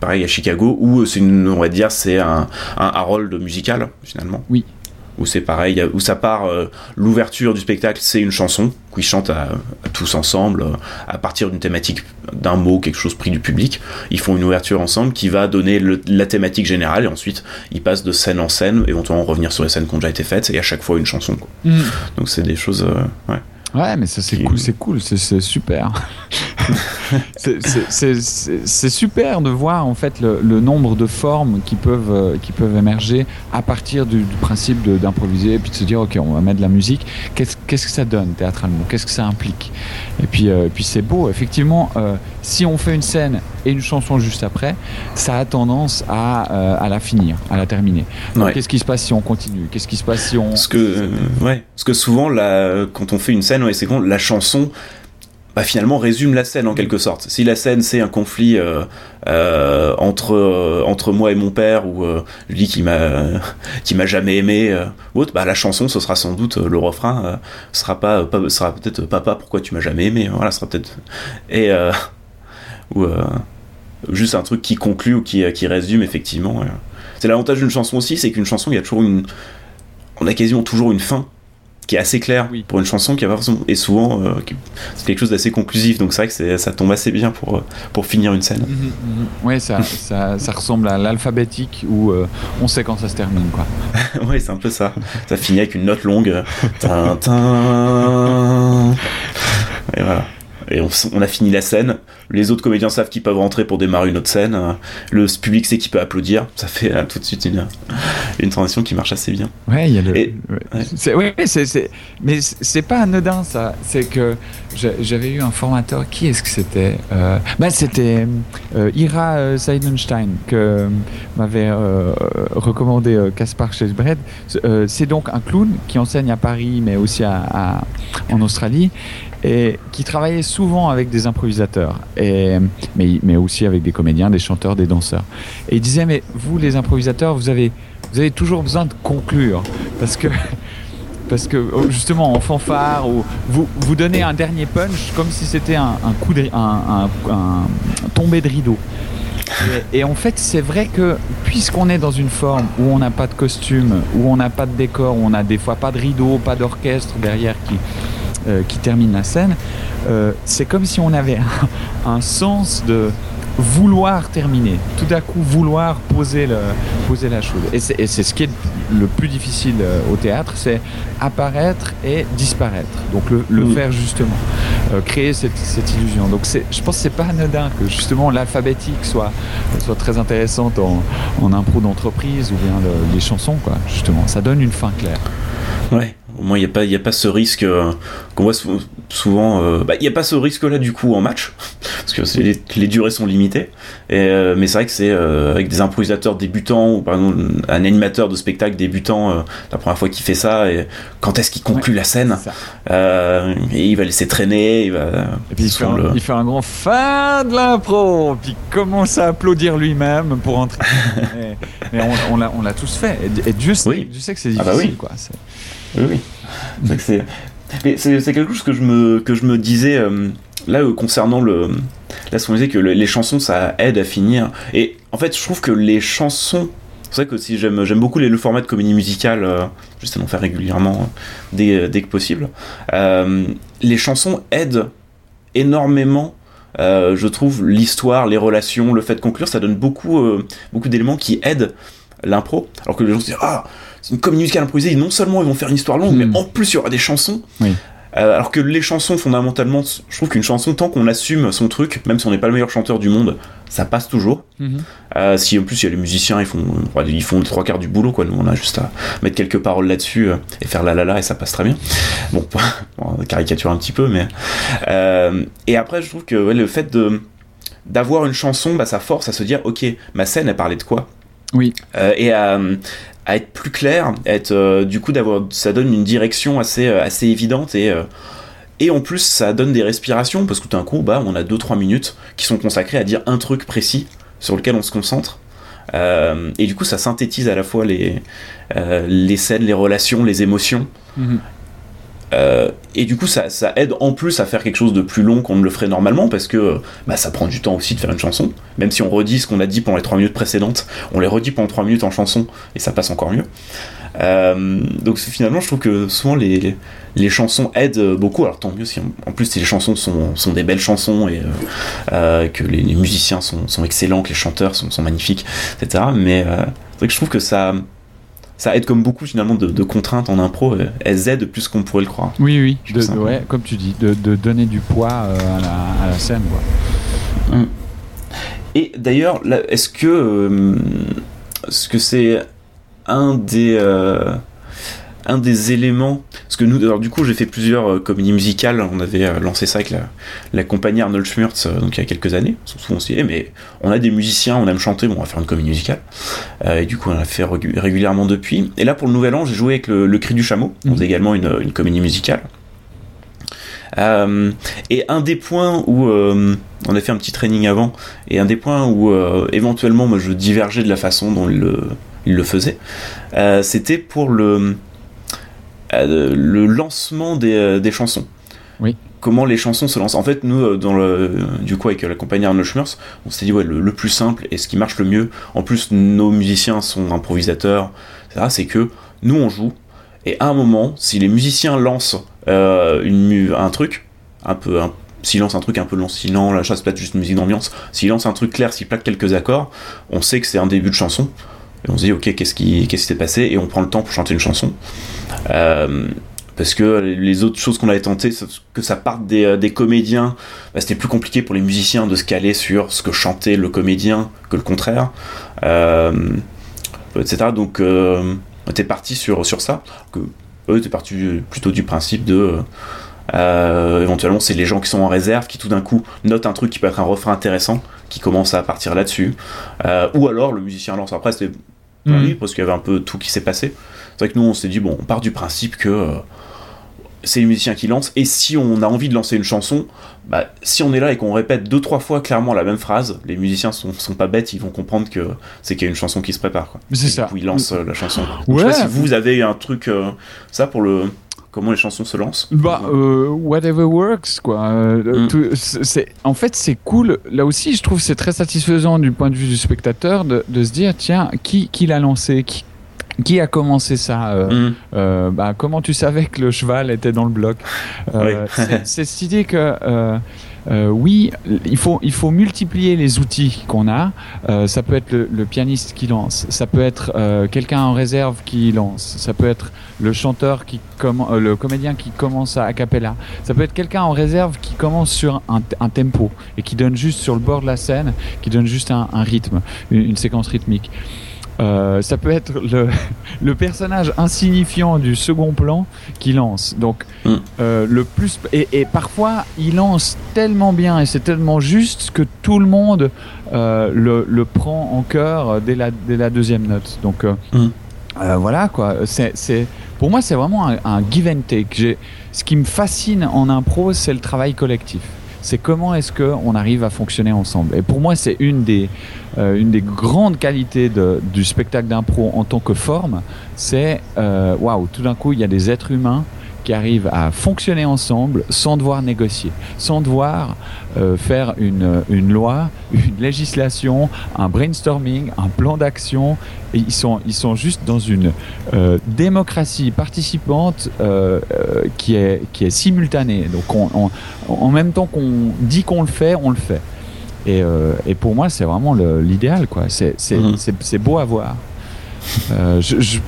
pareil à Chicago, où c'est une, on va dire, c'est un Harold musical, finalement. Oui où c'est pareil, où ça part, euh, l'ouverture du spectacle, c'est une chanson qu'ils chantent à, tous ensemble, euh, à partir d'une thématique, d'un mot, quelque chose pris du public. Ils font une ouverture ensemble qui va donner la thématique générale, et ensuite ils passent de scène en scène, éventuellement revenir sur les scènes qui ont déjà été faites, et à chaque fois une chanson. Mm. Donc c'est des choses. Euh, ouais. Ouais, mais ça c'est cool, c'est cool, c'est super. [LAUGHS] c'est super de voir en fait le, nombre de formes qui peuvent, euh, qui peuvent émerger à partir du, principe d'improviser et puis de se dire ok on va mettre de la musique. Qu'est-ce que ça donne théâtralement? Qu'est-ce que ça implique? Et puis, euh, puis c'est beau. Effectivement, euh, si on fait une scène et une chanson juste après, ça a tendance à, à la finir, à la terminer. Qu'est-ce qui se passe si on continue? Qu'est-ce qui se passe si on ce que ouais, parce que souvent quand on fait une scène, ouais, c'est la chanson bah, finalement résume la scène en quelque sorte. Si la scène c'est un conflit euh, euh, entre euh, entre moi et mon père ou lui qui m'a [LAUGHS] qui m'a jamais aimé ou autre, bah la chanson ce sera sans doute le refrain sera pas, sera peut-être papa pourquoi tu m'as jamais aimé voilà sera peut-être et ou juste un truc qui conclut ou qui qui résume effectivement. C'est l'avantage d'une chanson aussi, c'est qu'une chanson il y a toujours une on a quasiment toujours une fin qui est assez clair pour une chanson qui a pas forcément et souvent euh, c'est quelque chose d'assez conclusif donc c'est vrai que ça tombe assez bien pour euh, pour finir une scène. Mhm. Oui, ça, ça, ça, ressemble à l'alphabétique où euh, on sait quand ça se termine quoi. [LAUGHS] oui, c'est un peu ça. Ça finit avec une note longue. et voilà et on, a fini la scène. Les autres comédiens savent qu'ils peuvent rentrer pour démarrer une autre scène. Le public sait qu'il peut applaudir. Ça fait euh, tout de suite une, une transition qui marche assez bien. Ouais, il y a le. ouais. c'est, mais c'est pas anodin ça. C'est que j'avais eu un formateur. Qui est-ce que c'était euh, ben, C'était euh, Ira Seidenstein que m'avait recommandé Caspar Chesbred. c'est donc un clown qui enseigne à Paris, mais aussi à, en Australie et qui travaillait souvent avec des improvisateurs, mais, aussi avec des comédiens, des chanteurs, des danseurs. Et il disait, mais vous les improvisateurs, vous avez, toujours besoin de conclure, parce que, [LAUGHS] parce que oh, justement en fanfare, ou vous, vous donnez un dernier punch comme si c'était un, coup de, un, tombé de rideau. Et, en fait, c'est vrai que puisqu'on est dans une forme où on n'a pas de costume, où on n'a pas de décor, où on n'a des fois pas de rideau, pas d'orchestre derrière qui, euh, qui termine la scène, euh, c'est comme si on avait un, sens de vouloir terminer, tout à coup vouloir poser, le, poser la chose. Et c'est ce qui est le plus difficile euh, au théâtre, c'est apparaître et disparaître. Donc le, mm. faire justement, euh, créer cette, cette, illusion. Donc je pense que c'est pas anodin que justement l'alphabétique soit, soit très intéressante en, en impro d'entreprise ou bien les chansons, quoi, justement. Ça donne une fin claire. Ouais. Au moins, il n'y a, pas, a pas ce risque euh, qu'on voit souvent. Euh, bah, il n'y a pas ce risque-là du coup en match, [LAUGHS] parce que les, les, durées sont limitées. Et, euh, mais c'est vrai que c'est avec des improvisateurs débutants, ou par exemple un animateur de spectacle débutant, la première fois qu'il fait ça, et quand est-ce qu'il conclut la scène Et il va laisser traîner. Il, va, et puis il fait, un, il fait, un, grand fin de l'impro, puis il commence à applaudir lui-même pour entrer. [LAUGHS] mais, on, on l'a tous fait. Et, Dieu, sait, Dieu sait que c'est difficile. Ah bah oui. quoi. Oui, oui. C'est quelque chose que je me, que je me disais euh, là euh, concernant le. Là, ce qu'on disait que les chansons ça aide à finir. Et en fait, je trouve que les chansons. C'est vrai que si j'aime beaucoup les, le format de comédie musicale, euh, juste à en faire régulièrement dès, dès que possible. les chansons aident énormément je trouve l'histoire, les relations, le fait de conclure, ça donne beaucoup, beaucoup d'éléments qui aident l'impro. Alors que les gens se disent Ah, c'est une comédie musicale improvisée, non seulement ils vont faire une histoire longue, mais hmm. en plus il y aura des chansons. Euh, alors que les chansons, fondamentalement, je trouve qu'une chanson, tant qu'on assume son truc, même si on n'est pas le meilleur chanteur du monde, ça passe toujours. Mhm. Euh, si en plus il y a les musiciens, ils font, ils font trois quarts du boulot, quoi. Nous, on a juste à mettre quelques paroles là-dessus euh, et faire la la la et ça passe très bien. Bon, [LAUGHS] on caricature un petit peu, mais. et après, je trouve que le fait de d'avoir une chanson, bah, ça force à se dire, ok, ma scène, elle parlait de quoi? Oui. et à, à être plus clair, être euh, du coup d'avoir, ça donne une direction assez euh, assez évidente et euh, et en plus ça donne des respirations parce que tout d'un coup bah on a 2-3 minutes qui sont consacrées à dire un truc précis sur lequel on se concentre. et du coup, ça synthétise à la fois les, les scènes, les relations, les émotions. Mhm. Euh, et du coup, ça, aide en plus à faire quelque chose de plus long qu'on ne le ferait normalement parce que bah, ça prend du temps aussi de faire une chanson. Même si on redit ce qu'on a dit pendant les 3 minutes précédentes, on les redit pendant 3 minutes en chanson et ça passe encore mieux. Euh, donc finalement, je trouve que souvent les, les, chansons aident beaucoup. Alors tant mieux si en, plus si les chansons sont, sont des belles chansons et euh, que les, musiciens sont, sont, excellents, que les chanteurs sont, sont magnifiques, etc. Mais c'est vrai que je trouve que ça ça aide comme beaucoup finalement de, contraintes en impro. Euh, elles aident plus qu'on pourrait le croire. Oui, oui, ouais, comme tu dis, de, donner du poids euh, à, la, scène. Hum. Et d'ailleurs, est-ce que euh, ce que c'est un des un des éléments, parce que nous, alors du coup, j'ai fait plusieurs euh, comédies musicales. On avait euh, lancé ça avec la, compagnie Arnold Schmurtz, euh, donc il y a quelques années. souvent mais on a des musiciens, on aime chanter, bon, on va faire une comédie musicale. et du coup, on a fait régulièrement depuis. Et là, pour le nouvel an, j'ai joué avec le, Cri du Chameau. On faisait également une, comédie musicale. et un des points où on a fait un petit training avant, et un des points où éventuellement moi je divergeais de la façon dont il le, il le faisait, c'était pour le le lancement des, euh, des, chansons. Oui. Comment les chansons se lancent. En fait, nous, euh, dans le, du coup, avec la compagnie Arnold Schmurz, on s'est dit, ouais, le, plus simple et ce qui marche le mieux, en plus, nos musiciens sont improvisateurs, c'est que nous, on joue, et à un moment, si les musiciens lancent une, un truc, un peu, un, s'il lance un truc un peu long, sinon la chasse plate juste une musique d'ambiance, s'il lance un truc clair, s'il plaque quelques accords, on sait que c'est un début de chanson. On se dit, ok, qu'est-ce qui qu'est-ce s'est passé? Et on prend le temps pour chanter une chanson. Euh, parce que les autres choses qu'on avait tenté, que ça parte des, euh, des comédiens, bah, c'était plus compliqué pour les musiciens de se caler sur ce que chantait le comédien que le contraire, euh, etc. Donc, on était parti sur, sur ça. Que, eux étaient partis plutôt du principe de. éventuellement, c'est les gens qui sont en réserve qui tout d'un coup notent un truc qui peut être un refrain intéressant, qui commence à partir là-dessus. ou alors le musicien lance. Après, c'était mmh. parce qu'il y avait un peu tout qui s'est passé. C'est vrai que nous, on s'est dit, bon, on part du principe que euh, c'est les musiciens qui lancent, et si on a envie de lancer une chanson, bah, si on est là et qu'on répète deux, trois fois clairement la même phrase, les musiciens sont, sont pas bêtes, ils vont comprendre que c'est qu'il y a une chanson qui se prépare. Quoi. C'est ça. Du coup, ils lancent euh, la chanson. Ouais. Je sais pas si vous avez un truc, euh, ça pour le comment les chansons se lancent Bah, whatever works, quoi. Mm. c'est, en fait, c'est cool. Là aussi, je trouve c'est très satisfaisant du point de vue du spectateur de, de se dire, tiens, qui, qui l'a lancé? Qui, qui a commencé ça euh, mm. euh, bah, Comment tu savais que le cheval était dans le bloc? Euh, [LAUGHS] C'est cette idée que euh, oui, il faut, il faut multiplier les outils qu'on a. Euh, ça peut être le, pianiste qui lance, ça peut être euh, quelqu'un en réserve qui lance, ça peut être le chanteur qui le comédien qui commence à a cappella, ça peut être quelqu'un en réserve qui commence sur un, tempo et qui donne juste sur le bord de la scène, qui donne juste un, rythme, une séquence rythmique. Euh, ça peut être le, [LAUGHS] le, personnage insignifiant du second plan qui lance. Donc, mm. euh, le plus. Et, et, parfois, il lance tellement bien et c'est tellement juste que tout le monde euh, le, le, prend en cœur dès la, dès la deuxième note. Donc, mm. Voilà quoi. C'est, pour moi, c'est vraiment un, give and take. Ce qui me fascine en impro, c'est le travail collectif c'est comment est-ce qu'on arrive à fonctionner ensemble. Et pour moi, c'est une des, euh, une des grandes qualités de, du spectacle d'impro en tant que forme, c'est euh, waouh, tout d'un coup, il y a des êtres humains qui arrivent à fonctionner ensemble sans devoir négocier, sans devoir euh, faire une, une, loi, [LAUGHS] une législation, un brainstorming, un plan d'action. Ils sont, ils sont juste dans une euh, démocratie participante euh, qui, est, qui est simultanée. Donc on, en même temps qu'on dit qu'on le fait, on le fait. Et, et pour moi, c'est vraiment l'idéal. C'est mmh. beau à voir. Je,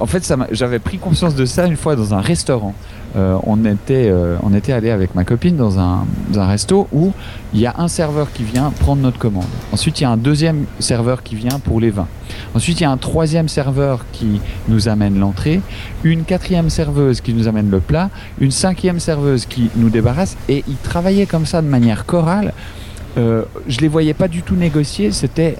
en fait, j'avais pris conscience de ça une fois dans un restaurant. Euh, on était, euh, était allé avec ma copine dans un, un resto où il y a un serveur qui vient prendre notre commande. Ensuite, il y a un deuxième serveur qui vient pour les vins. Ensuite, il y a un troisième serveur qui nous amène l'entrée, une quatrième serveuse qui nous amène le plat, une cinquième serveuse qui nous débarrasse. Et ils travaillaient comme ça de manière chorale. Euh, je les voyais pas du tout négocier. C'était,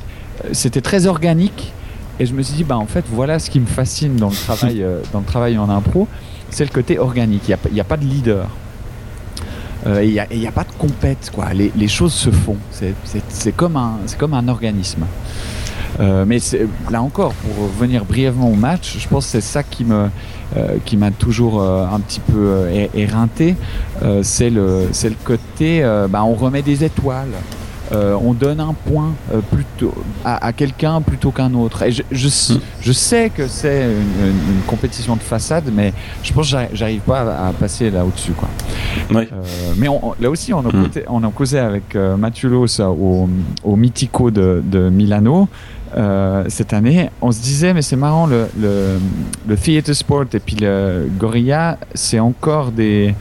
c'était très organique. Et je me suis dit, bah, en fait, voilà ce qui me fascine dans le travail, euh, dans le travail en impro, c'est le côté organique. Il n'y a, pas de leader. Euh, il n'y a, pas de compète. Quoi. Les, choses se font. C'est comme, un, comme un organisme. Euh, mais là encore, pour revenir brièvement au match, je pense que c'est ça qui me qui m'a toujours un petit peu éreinté. c'est le le côté, bah, on remet des étoiles. Euh, on donne un point euh, plutôt à, quelqu'un plutôt qu'un autre. Et je, je, hmm. sais que c'est une, compétition de façade, mais je pense que j'arrive pas à, passer là au-dessus. Quoi. Euh, mais là aussi, on a, on a causé avec Mathieu Loss au, au Mythico de, Milano. cette année, on se disait, mais c'est marrant, le, le, le theater sport et puis le gorilla, c'est encore des,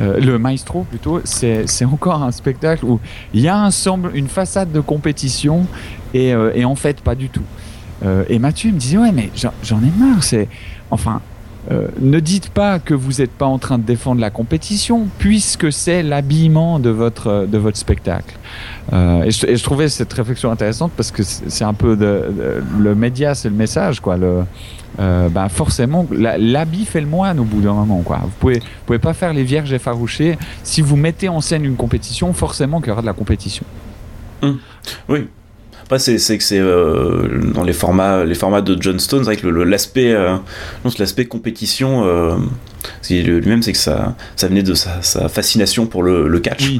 euh, le maestro plutôt, c'est encore un spectacle où il y a un semble, une façade de compétition et, euh, et en fait pas du tout. Euh, et Mathieu me disait ouais mais j'en ai marre, c'est enfin ne dites pas que vous n'êtes pas en train de défendre la compétition puisque c'est l'habillement de votre de votre spectacle. Et je, et, je, trouvais cette réflexion intéressante parce que c'est un peu le média, c'est le message quoi. Euh, bah forcément, l'habit fait le moine au bout d'un moment. Quoi. Vous pouvez, pouvez pas faire les vierges effarouchées. Si vous mettez en scène une compétition, forcément qu'il y aura de la compétition. Hum. Oui, c'est que c'est euh, dans les formats, les formats de John Stone, c'est vrai que l'aspect, euh, l'aspect compétition, euh, lui-même, c'est que ça, ça venait de sa, fascination pour le, catch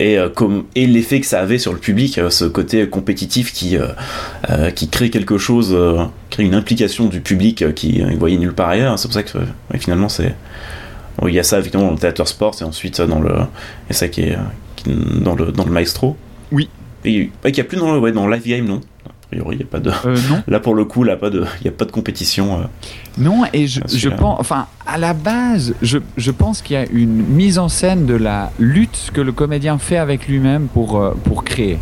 et comme et l'effet que ça avait sur le public, ce côté compétitif qui qui crée quelque chose, crée une implication du public qui ne voyait nulle part ailleurs. C'est pour ça que finalement c'est il y a ça effectivement dans le théâtre sport et ensuite dans le et ça qui est, dans le dans le maestro. Oui, il n'y a plus dans, ouais, dans Live Game, non a priori, il n'y a pas de. Euh, non. [LAUGHS] Là, pour le coup, il n'y a pas de compétition. Euh. non, et je, je, pense. Enfin, à la base, je, je pense qu'il y a une mise en scène de la lutte que le comédien fait avec lui-même pour, euh, pour créer.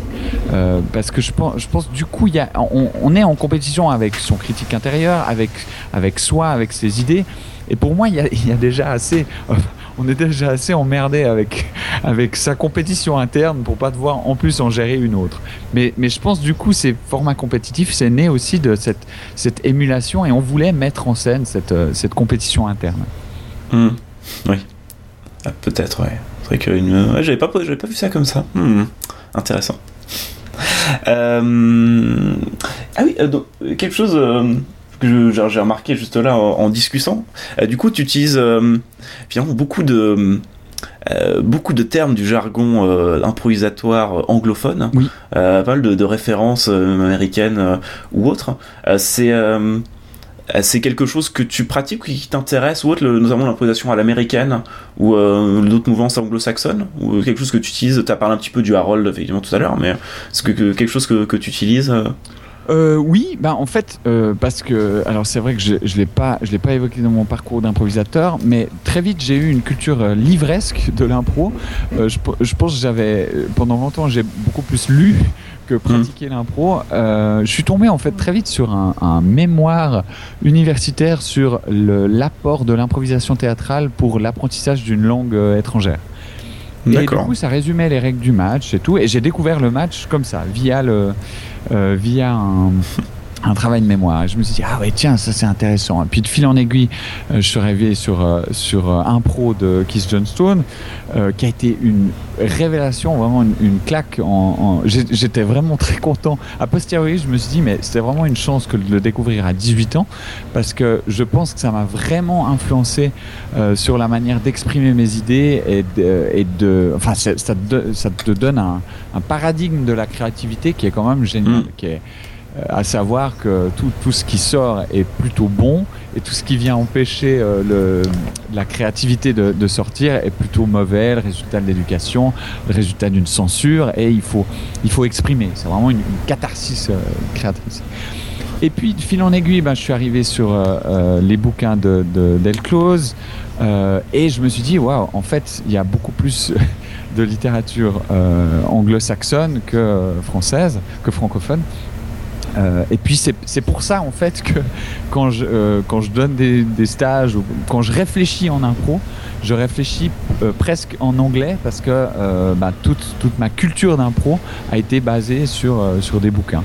parce que je pense, je pense, du coup, il y a, on, on, est en compétition avec son critique intérieur, avec, avec soi, avec ses idées. Et pour moi, il y a, il y a déjà assez on est déjà assez emmerdé avec, avec sa compétition interne pour pas devoir en plus en gérer une autre. Mais, mais je pense du coup ces formats compétitifs, c'est né aussi de cette, cette émulation et on voulait mettre en scène cette, euh, cette compétition interne. Hmm. Oui, ah, peut-être, ouais. C'est vrai que j'avais pas, pas vu ça comme ça. Hmm. Intéressant. Euh, ah oui, euh, quelque chose j'ai remarqué juste là en, discutant. Euh, du coup, tu utilises euh, beaucoup de euh, beaucoup de termes du jargon improvisatoire anglophone, oui. pas mal de, références américaines ou autres. c'est c'est quelque chose que tu pratiques qui t'intéresse ou autre, notamment l'improvisation à l'américaine ou d'autres mouvances anglo-saxonnes ou quelque chose que tu utilises. Tu as parlé un petit peu du Harold effectivement tout à l'heure, mais est-ce que, quelque chose que, que tu utilises euh, oui, bah en fait, euh, parce que alors c'est vrai que je, je l'ai pas, je l'ai pas évoqué dans mon parcours d'improvisateur, mais très vite j'ai eu une culture euh, livresque de l'impro. Je, je, pense que j'avais pendant longtemps j'ai beaucoup plus lu que pratiqué l'impro. je suis tombé en fait très vite sur un, un mémoire universitaire sur l'apport de l'improvisation théâtrale pour l'apprentissage d'une langue étrangère. Et du coup, ça résumait les règles du match et tout. Et j'ai découvert le match comme ça, via le, euh, via un, un travail de mémoire. Et je me suis dit, ah ouais, tiens, ça c'est intéressant. Et puis de fil en aiguille, euh, je suis arrivé sur, euh, sur euh, un pro de Keith Johnstone, qui a été une révélation, vraiment une, claque. En, J'étais vraiment très content. A posteriori, je me suis dit, mais c'était vraiment une chance que de le découvrir à 18 ans, parce que je pense que ça m'a vraiment influencé sur la manière d'exprimer mes idées et de. Et de enfin, ça te, ça te donne un, un, paradigme de la créativité qui est quand même génial. Mm. Qui est, euh, à savoir que tout, tout, ce qui sort est plutôt bon et tout ce qui vient empêcher euh, le, la créativité de, sortir est plutôt mauvais, le résultat de l'éducation, le résultat d'une censure et il faut, il faut exprimer. C'est vraiment une, catharsis euh, créatrice. Et puis, de fil en aiguille, ben, je suis arrivé sur euh, euh les bouquins de, de Del Close euh, et je me suis dit, waouh, en fait, il y a beaucoup plus [LAUGHS] de littérature anglo-saxonne que française, que francophone. Euh, et puis c'est pour ça en fait que quand je, euh, quand je donne des, des, stages ou quand je réfléchis en impro, je réfléchis euh, presque en anglais parce que bah, toute, toute ma culture d'impro a été basée sur, sur des bouquins.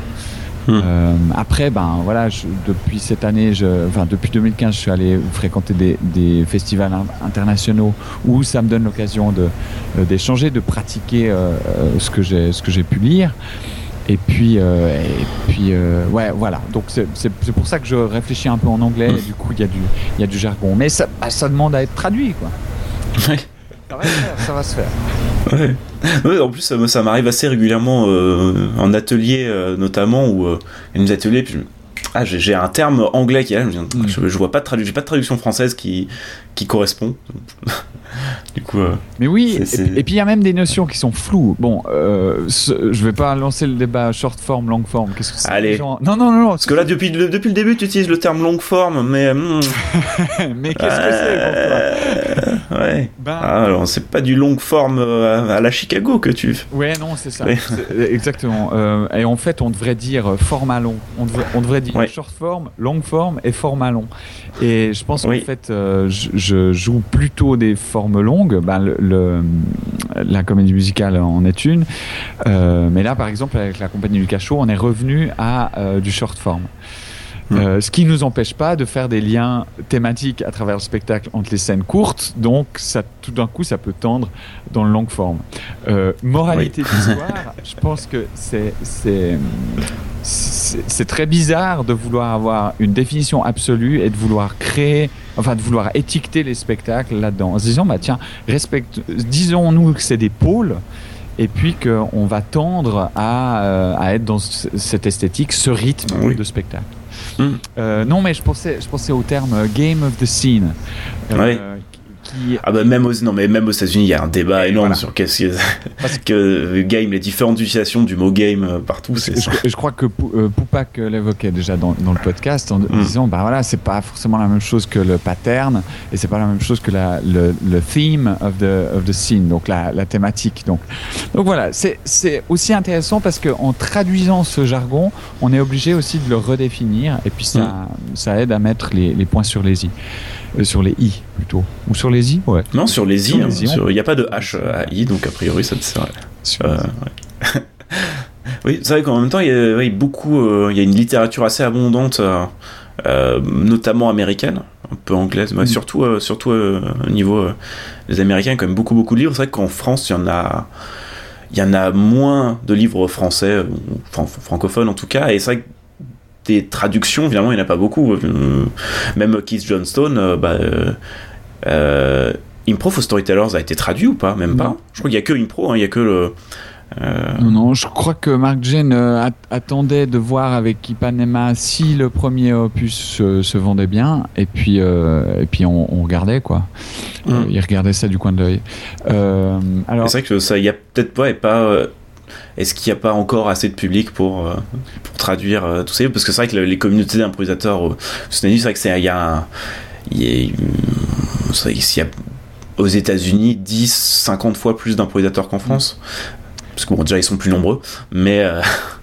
Hmm. après, ben voilà, je, depuis cette année, je, enfin depuis 2015, je suis allé fréquenter des, des festivals internationaux où ça me donne l'occasion d'échanger, de, de pratiquer ce que j'ai pu lire. Et puis, euh, et puis euh, ouais, voilà. Donc c'est pour ça que je réfléchis un peu en anglais. Et du coup, il y, a du, y a du jargon. Mais ça, bah, ça demande à être traduit, quoi. Ouais. Ça va se faire. Ça va se faire. Ouais. ouais en plus, ça, ça m'arrive assez régulièrement euh, en atelier, notamment, où euh, il y a des ateliers, puis ah, j'ai un terme anglais qui est là, je, mm. je, je vois pas de, pas de traduction française qui, qui correspond. [LAUGHS] du coup. Euh, mais oui, et, et, puis il y a même des notions qui sont floues. Bon, euh, ce, je vais pas lancer le débat short form, long form. Qu'est-ce que c'est Allez. Genre... Non, non, non, non. Parce que là, depuis le, depuis le début, tu utilises le terme long form, mais. Mm. [LAUGHS] mais qu'est-ce que c'est toi Ouais. Ben... Ah, alors, c'est pas du long form euh, à la Chicago que tu. Ouais, non, c'est ça. Exactement. Euh, et en fait, on devrait dire format long. On devrait, on devrait dire ouais. short form, long form et format long. Et je pense oui. qu'en fait, euh, je, je, joue plutôt des formes longues. Ben, le, le, la comédie musicale en est une. Euh, mais là, par exemple, avec la compagnie du cachot, on est revenu à euh, du short form. Euh, ce qui ne nous empêche pas de faire des liens thématiques à travers le spectacle entre les scènes courtes, donc ça, tout d'un coup ça peut tendre dans le long forme. Euh, moralité oui. d'histoire, je pense que c'est c'est très bizarre de vouloir avoir une définition absolue et de vouloir créer, enfin de vouloir étiqueter les spectacles là-dedans, en se disant bah tiens, respecte, disons-nous que c'est des pôles et puis qu'on va tendre à, euh, à être dans cette esthétique, ce rythme oui. de spectacle. Mm. Euh, non, mais je pensais, je pensais au terme euh, game of the scene. Euh, ouais. Qui... Ah bah même aux, non, mais même aux États-Unis, il y a un débat et énorme voilà. sur qu'est-ce que, parce [LAUGHS] [LAUGHS] que game, les différentes utilisations du mot game partout. Je, je, crois que euh, Poupak l'évoquait déjà dans, dans, le podcast en mm. disant bah voilà, c'est pas forcément la même chose que le pattern et c'est pas la même chose que la, le, le theme of the, of the scene, donc la, la thématique. Donc, donc voilà, c'est aussi intéressant parce qu'en traduisant ce jargon, on est obligé aussi de le redéfinir et puis ça, mm. ça aide à mettre les, les points sur les i. Euh, sur les i plutôt. Ou sur les i ouais. Non sur les i il hein, n'y a pas de h à i donc a priori ça te sert euh, ouais. [LAUGHS] oui c'est vrai qu'en même temps il y a oui, beaucoup il euh, y a une littérature assez abondante euh, notamment américaine un peu anglaise mais mm. surtout euh, surtout au niveau des américains quand même beaucoup beaucoup de livres. C'est vrai qu'en France il y en a il y en a moins de livres français fran francophones en tout cas. Et c'est vrai que des traductions, évidemment, il n'y en a pas beaucoup. Euh, même Keith Johnstone, euh, bah, euh, Impro for Storytellers a été traduit ou pas? Même pas. Je crois qu'il n'y a que Impro, hein, il n'y a que le. Non, non, je crois que Mark Jane attendait de voir avec Ipanema si le premier opus se, vendait bien, et puis, et puis on, regardait quoi. Mm. il regardait ça du coin de l'œil. alors... C'est vrai que ça, il y a peut-être pas et pas est-ce qu'il n'y a pas encore assez de public pour, euh, pour traduire euh, tout ça Parce que c'est vrai que les communautés d'improvisateurs États-Unis, c'est vrai qu'il y a, il y a, aux États-Unis 10, 50 fois plus d'improvisateurs qu'en France. Parce que bon, déjà ils sont plus nombreux, mais euh, [LAUGHS]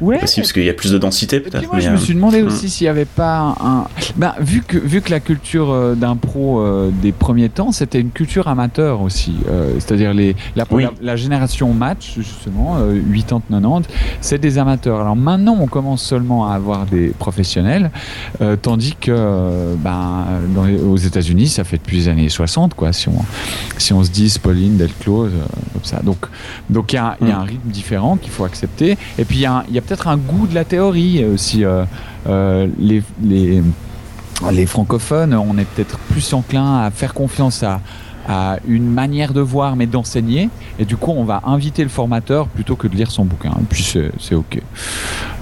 Ouais. Possible parce qu'il y a plus de densité peut-être. Moi, je me suis demandé aussi hmm. s'il n'y avait pas un. Ben, vu que vu que la culture euh, d'impro euh, des premiers temps, c'était une culture amateur aussi. Euh, c'est-à-dire les la, la, génération match justement 80-90, c'est des amateurs. Alors maintenant, on commence seulement à avoir des professionnels, tandis que ben dans aux États-Unis, ça fait depuis les années 60 quoi. Si on si on se dit Pauline, Delclose, comme ça. Donc donc il y, a, y a un hmm. rythme différent qu'il faut accepter. Et puis il y a, y a peut-être un goût de la théorie aussi. Euh, euh, les, les, les, francophones, on est peut-être plus enclin à faire confiance à, à une manière de voir mais d'enseigner. Et du coup on va inviter le formateur plutôt que de lire son bouquin. Et puis c'est ok.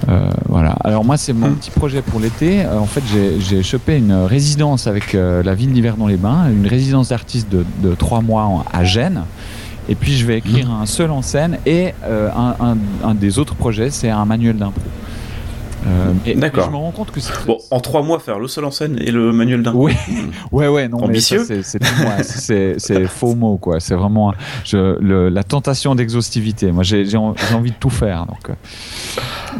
Euh, voilà. Alors moi c'est mon hmm. petit projet pour l'été. En fait j'ai chopé une résidence avec la ville d'Yverdon-les-Bains une résidence d'artiste de, de, trois mois à Gênes et puis je vais écrire un seul en scène et euh, un, un, des autres projets, c'est un manuel d'impro. Euh, D'accord. Je me rends compte que c'est. Bon, en trois mois, faire le seul en scène et le manuel d'impro. Oui, [LAUGHS] ouais, ouais, non. Ambitieux. C'est faux mot, [LAUGHS] quoi. C'est vraiment je, le, la tentation d'exhaustivité. Moi, j'ai envie de tout faire. Donc, euh,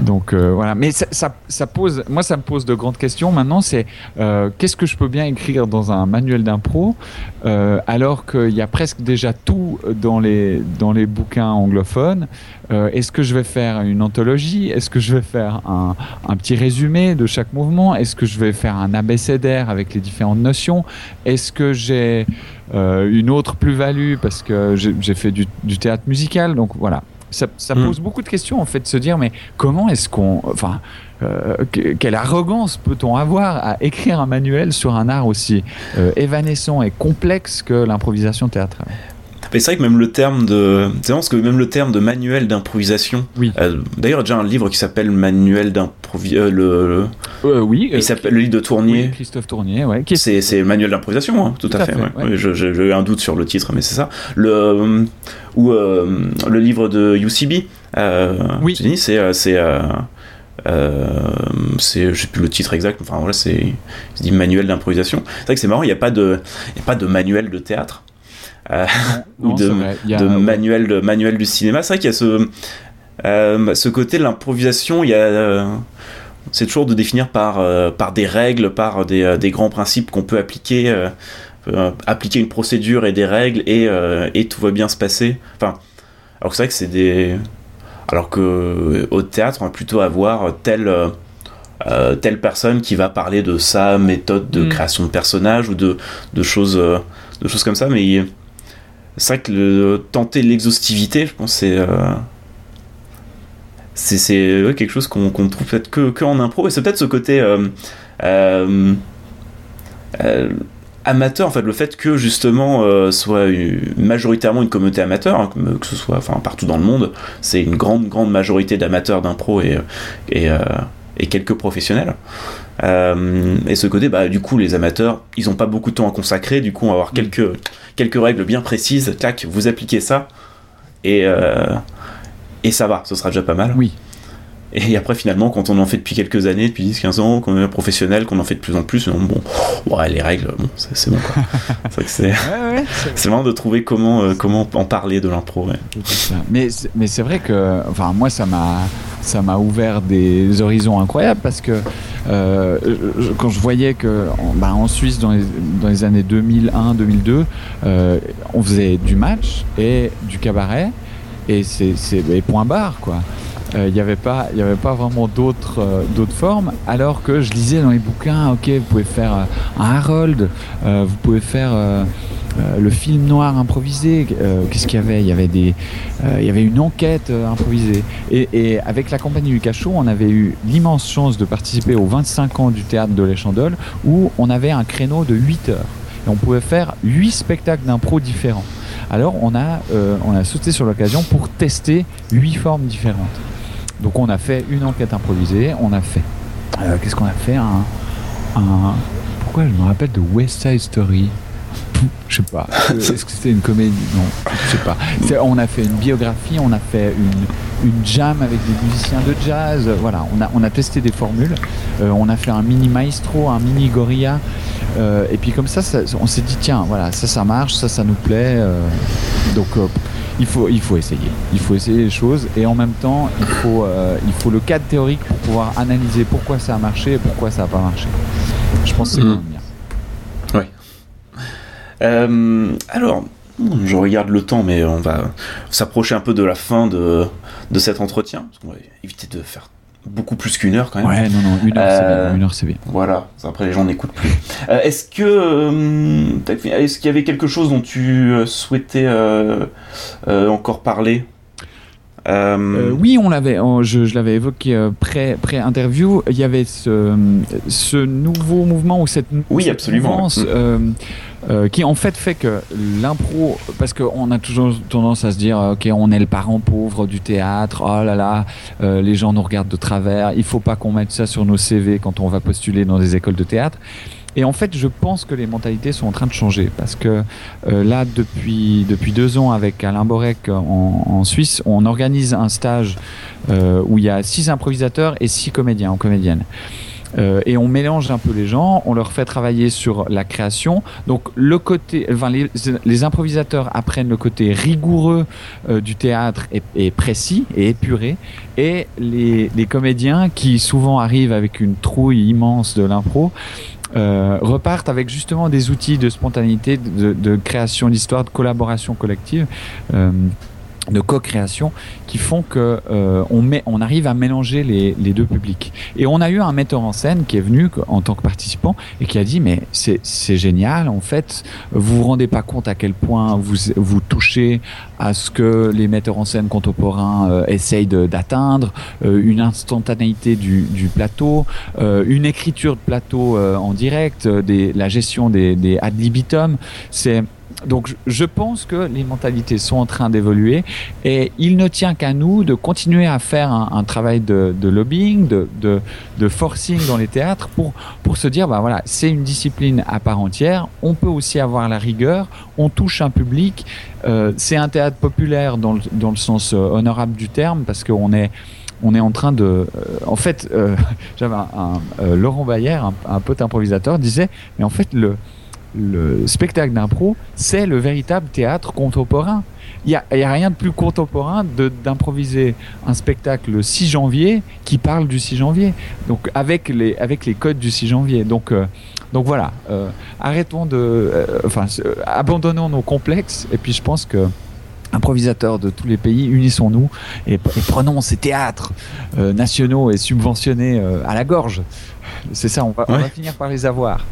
donc euh, voilà. Mais ça, ça, ça, pose, moi, ça me pose de grandes questions. Maintenant, c'est euh, qu'est-ce que je peux bien écrire dans un manuel d'impro? Euh, alors qu'il y a presque déjà tout dans les, dans les bouquins anglophones. Euh, Est-ce que je vais faire une anthologie? Est-ce que je vais faire un, un, petit résumé de chaque mouvement? Est-ce que je vais faire un abécédaire avec les différentes notions? Est-ce que j'ai euh, une autre plus-value parce que j'ai fait du, du, théâtre musical? Donc voilà, ça, ça hmm. pose beaucoup de questions en fait, de se dire mais comment est-ce qu'on, enfin, euh, quelle arrogance peut-on avoir à écrire un manuel sur un art aussi euh, évanescent et complexe que l'improvisation théâtrale? Mais c'est vrai que même le terme de, c'est que même le terme de manuel d'improvisation. Oui. Euh, D'ailleurs, déjà un livre qui s'appelle Manuel d'improvisation. Euh, le, euh, oui. Il s'appelle le livre de Tournier. Christophe Tournier, ouais. C'est manuel d'improvisation, hein, tout, à fait. Ouais. J'ai eu un doute sur le titre, mais c'est ça. Le ou le livre de UCB. oui. C'est c'est c'est je sais plus le titre exact enfin voilà c'est dit manuel d'improvisation. C'est vrai que c'est marrant il n'y a pas de y a pas de manuel de théâtre. Euh, [LAUGHS] ou de, manuel de manuel du cinéma. C'est vrai qu'il y a ce euh, ce côté de l'improvisation il y a c'est toujours de définir par par des règles par des, des grands principes qu'on peut appliquer appliquer une procédure et des règles et, et tout va bien se passer. Enfin alors que c'est vrai que c'est des alors que au théâtre, on va plutôt avoir telle, euh, telle personne qui va parler de sa méthode de mm. création de personnages ou de, de, choses, euh, de choses comme ça. Mais c'est vrai que le, tenter l'exhaustivité, je pense, c'est. Euh, c'est quelque chose qu'on trouve peut-être que, que, en impro. Et c'est peut-être ce côté amateur en fait le fait que justement euh, soit majoritairement une communauté amateur hein, que ce soit enfin partout dans le monde c'est une grande grande majorité d'amateurs d'impro et et, euh, et, quelques professionnels. Euh, et ce côté bah du coup les amateurs ils ont pas beaucoup de temps à consacrer. Du coup on va avoir mm. quelques quelques règles bien précises. Tac vous appliquez ça et et ça va. Ce sera déjà pas mal. Oui et après, finalement, quand on en fait depuis quelques années, depuis 10-15 ans, qu'on est professionnel, qu'on en fait de plus en plus, bon, ouais, les règles, bon, c'est bon quoi. [LAUGHS] c'est c'est vraiment [LAUGHS] de trouver comment, euh, comment en parler de l'impro. Mais, mais c'est vrai que, enfin, moi, ça m'a ça m'a ouvert des horizons incroyables parce que euh, quand je voyais que bah, en Suisse dans les, dans les années 2001-2002 euh, on faisait du match et du cabaret et c'est point barre quoi il euh, n'y avait pas il avait pas vraiment d'autres euh, d'autres formes alors que je lisais dans les bouquins ok vous pouvez faire euh, un Harold vous pouvez faire le film noir improvisé qu'est-ce qu'il y avait? Il y avait des il y avait une enquête improvisée. Et, et, avec la compagnie du cachot on avait eu l'immense chance de participer aux 25 ans du théâtre de l'Échandole où on avait un créneau de 8 heures. Et on pouvait faire 8 spectacles d'impro différents. Alors on a, on a sauté sur l'occasion pour tester huit formes différentes. Donc on a fait une enquête improvisée, on a fait, qu'est-ce qu'on a fait un, pourquoi je me rappelle de West Side Story? Je sais pas. [LAUGHS] Est-ce que c'était une comédie? Non, je sais pas. On a fait une biographie, on a fait une, une jam avec des musiciens de jazz. Voilà, on a, on a testé des formules. Euh, on a fait un mini maestro, un mini gorilla. Euh, et puis comme ça, on s'est dit tiens, voilà, ça, ça marche, ça, ça nous plaît. Euh. donc il faut, il faut essayer. Il faut essayer les choses et en même temps, il faut, il faut le cadre théorique pour pouvoir analyser pourquoi ça a marché et pourquoi ça n'a pas marché. Je pense que c'est mmh. bien. Euh, alors, je regarde le temps, mais on va s'approcher un peu de la fin de, de cet entretien. Parce qu'on va éviter de faire beaucoup plus qu'une heure quand même. Ouais, non, non, une heure, c'est bien. Euh, une heure, c'est bien. Voilà, après les gens n'écoutent plus. [LAUGHS] Euh, est-ce que est-ce qu'il y avait quelque chose dont tu souhaitais encore parler? Oui, on l'avait, je, l'avais évoqué pré, pré-interview. Il y avait ce, ce nouveau mouvement ou cette, oui, absolument. Euh, qui en fait fait que l'impro, parce qu'on a toujours tendance à se dire, ok, on est le parent pauvre du théâtre, oh là là, euh, les gens nous regardent de travers, il faut pas qu'on mette ça sur nos CV quand on va postuler dans des écoles de théâtre. Et en fait, je pense que les mentalités sont en train de changer parce que euh, là, depuis, depuis deux ans, avec Alain Borek en, en Suisse, on organise un stage où il y a six improvisateurs et six comédiens ou comédiennes. Euh, et on mélange un peu les gens, on leur fait travailler sur la création. Donc le côté, enfin, les, improvisateurs apprennent le côté rigoureux euh, du théâtre et, précis et épuré, et les, les, comédiens qui souvent arrivent avec une trouille immense de l'impro. Euh, repartent avec justement des outils de spontanéité, de, de création d'histoire, de collaboration collective de co-création qui font que euh, on, met, on arrive à mélanger les, les, deux publics. Et on a eu un metteur en scène qui est venu en tant que participant et qui a dit mais c'est génial en fait, vous vous rendez pas compte à quel point vous, vous touchez à ce que les metteurs en scène contemporains euh, essayent d'atteindre, euh, une instantanéité du, du plateau, euh, une écriture de plateau en direct, des, la gestion des, des ad libitum, c'est donc je pense que les mentalités sont en train d'évoluer et il ne tient qu'à nous de continuer à faire un, travail de, lobbying, de, de, forcing dans les théâtres pour, pour se dire, bah voilà, c'est une discipline à part entière, on peut aussi avoir la rigueur, on touche un public, euh, c'est un théâtre populaire dans le, dans le sens euh, honorable du terme parce qu'on est on est en train de. Euh, en fait, [LAUGHS] j'avais un, Laurent Bayer, un, un, pote improvisateur, disait, mais en fait, le, le spectacle d'impro, c'est le véritable théâtre contemporain. Il n'y a, a, rien de plus contemporain d'improviser un spectacle le 6 janvier qui parle du 6 janvier, donc avec les, avec les codes du 6 janvier. Donc, euh, donc voilà, euh, arrêtons de. Euh, enfin, abandonnons nos complexes, et puis je pense que improvisateurs de tous les pays, unissons-nous et, prenons ces théâtres nationaux et subventionnés à la gorge. C'est ça, on va, on va finir par les avoir.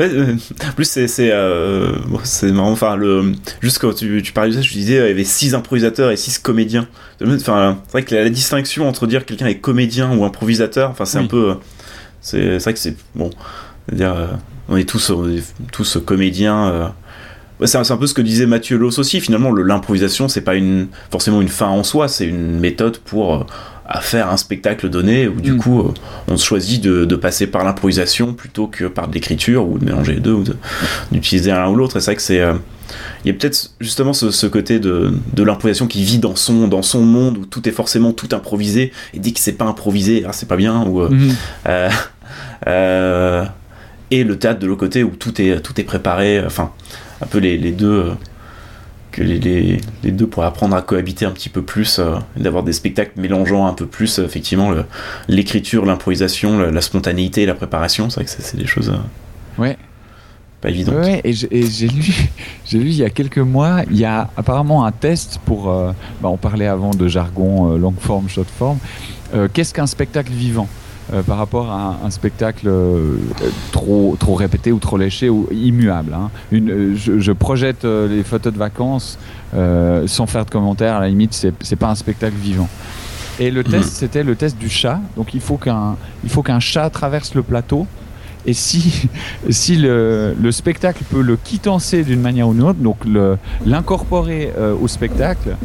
Euh, plus c'est c'est euh, marrant enfin le juste quand tu, tu parlais de ça je disais il y avait six improvisateurs et six comédiens. Enfin c'est vrai que la, distinction entre dire quelqu'un est comédien ou improvisateur enfin c'est un peu c'est vrai que c'est bon dire euh, on est tous tous comédiens c'est un, peu ce que disait Mathieu Loss aussi finalement l'improvisation c'est pas une forcément une fin en soi c'est une méthode pour à faire un spectacle donné où du mm. coup euh, on choisit de, de passer par l'improvisation plutôt que par de l'écriture ou de mélanger les deux ou d'utiliser l'un ou l'autre et c'est vrai que c'est euh, il y a peut-être justement ce, ce, côté de, de l'improvisation qui vit dans son dans son monde où tout est forcément tout improvisé et dit que c'est pas improvisé ah, c'est pas bien ou euh, mm. euh, [LAUGHS] et le théâtre de l'autre côté où tout est tout est préparé enfin un peu les, les deux que les, les, deux pourraient apprendre à cohabiter un petit peu plus, euh, d'avoir des spectacles mélangeant un peu plus euh, effectivement l'écriture, l'improvisation, la, spontanéité la préparation. C'est vrai que c'est des choses euh, ouais. pas évidentes. Ouais, et j'ai lu, [LAUGHS] j'ai lu il y a quelques mois, il y a apparemment un test pour, bah, on parlait avant de jargon long form, short form. Qu'est-ce qu'un spectacle vivant? Euh, par rapport à un, spectacle euh, trop, trop répété ou trop léché ou immuable. Hein. Une, euh, je, je, projette les photos de vacances sans faire de commentaires, à la limite, c'est pas un spectacle vivant. Et le test, mmh. c'était le test du chat. Donc il faut qu'un qu'un chat traverse le plateau Et si, [LAUGHS] si le, le spectacle peut le quittancer d'une manière ou d'une autre, donc l'incorporer au spectacle,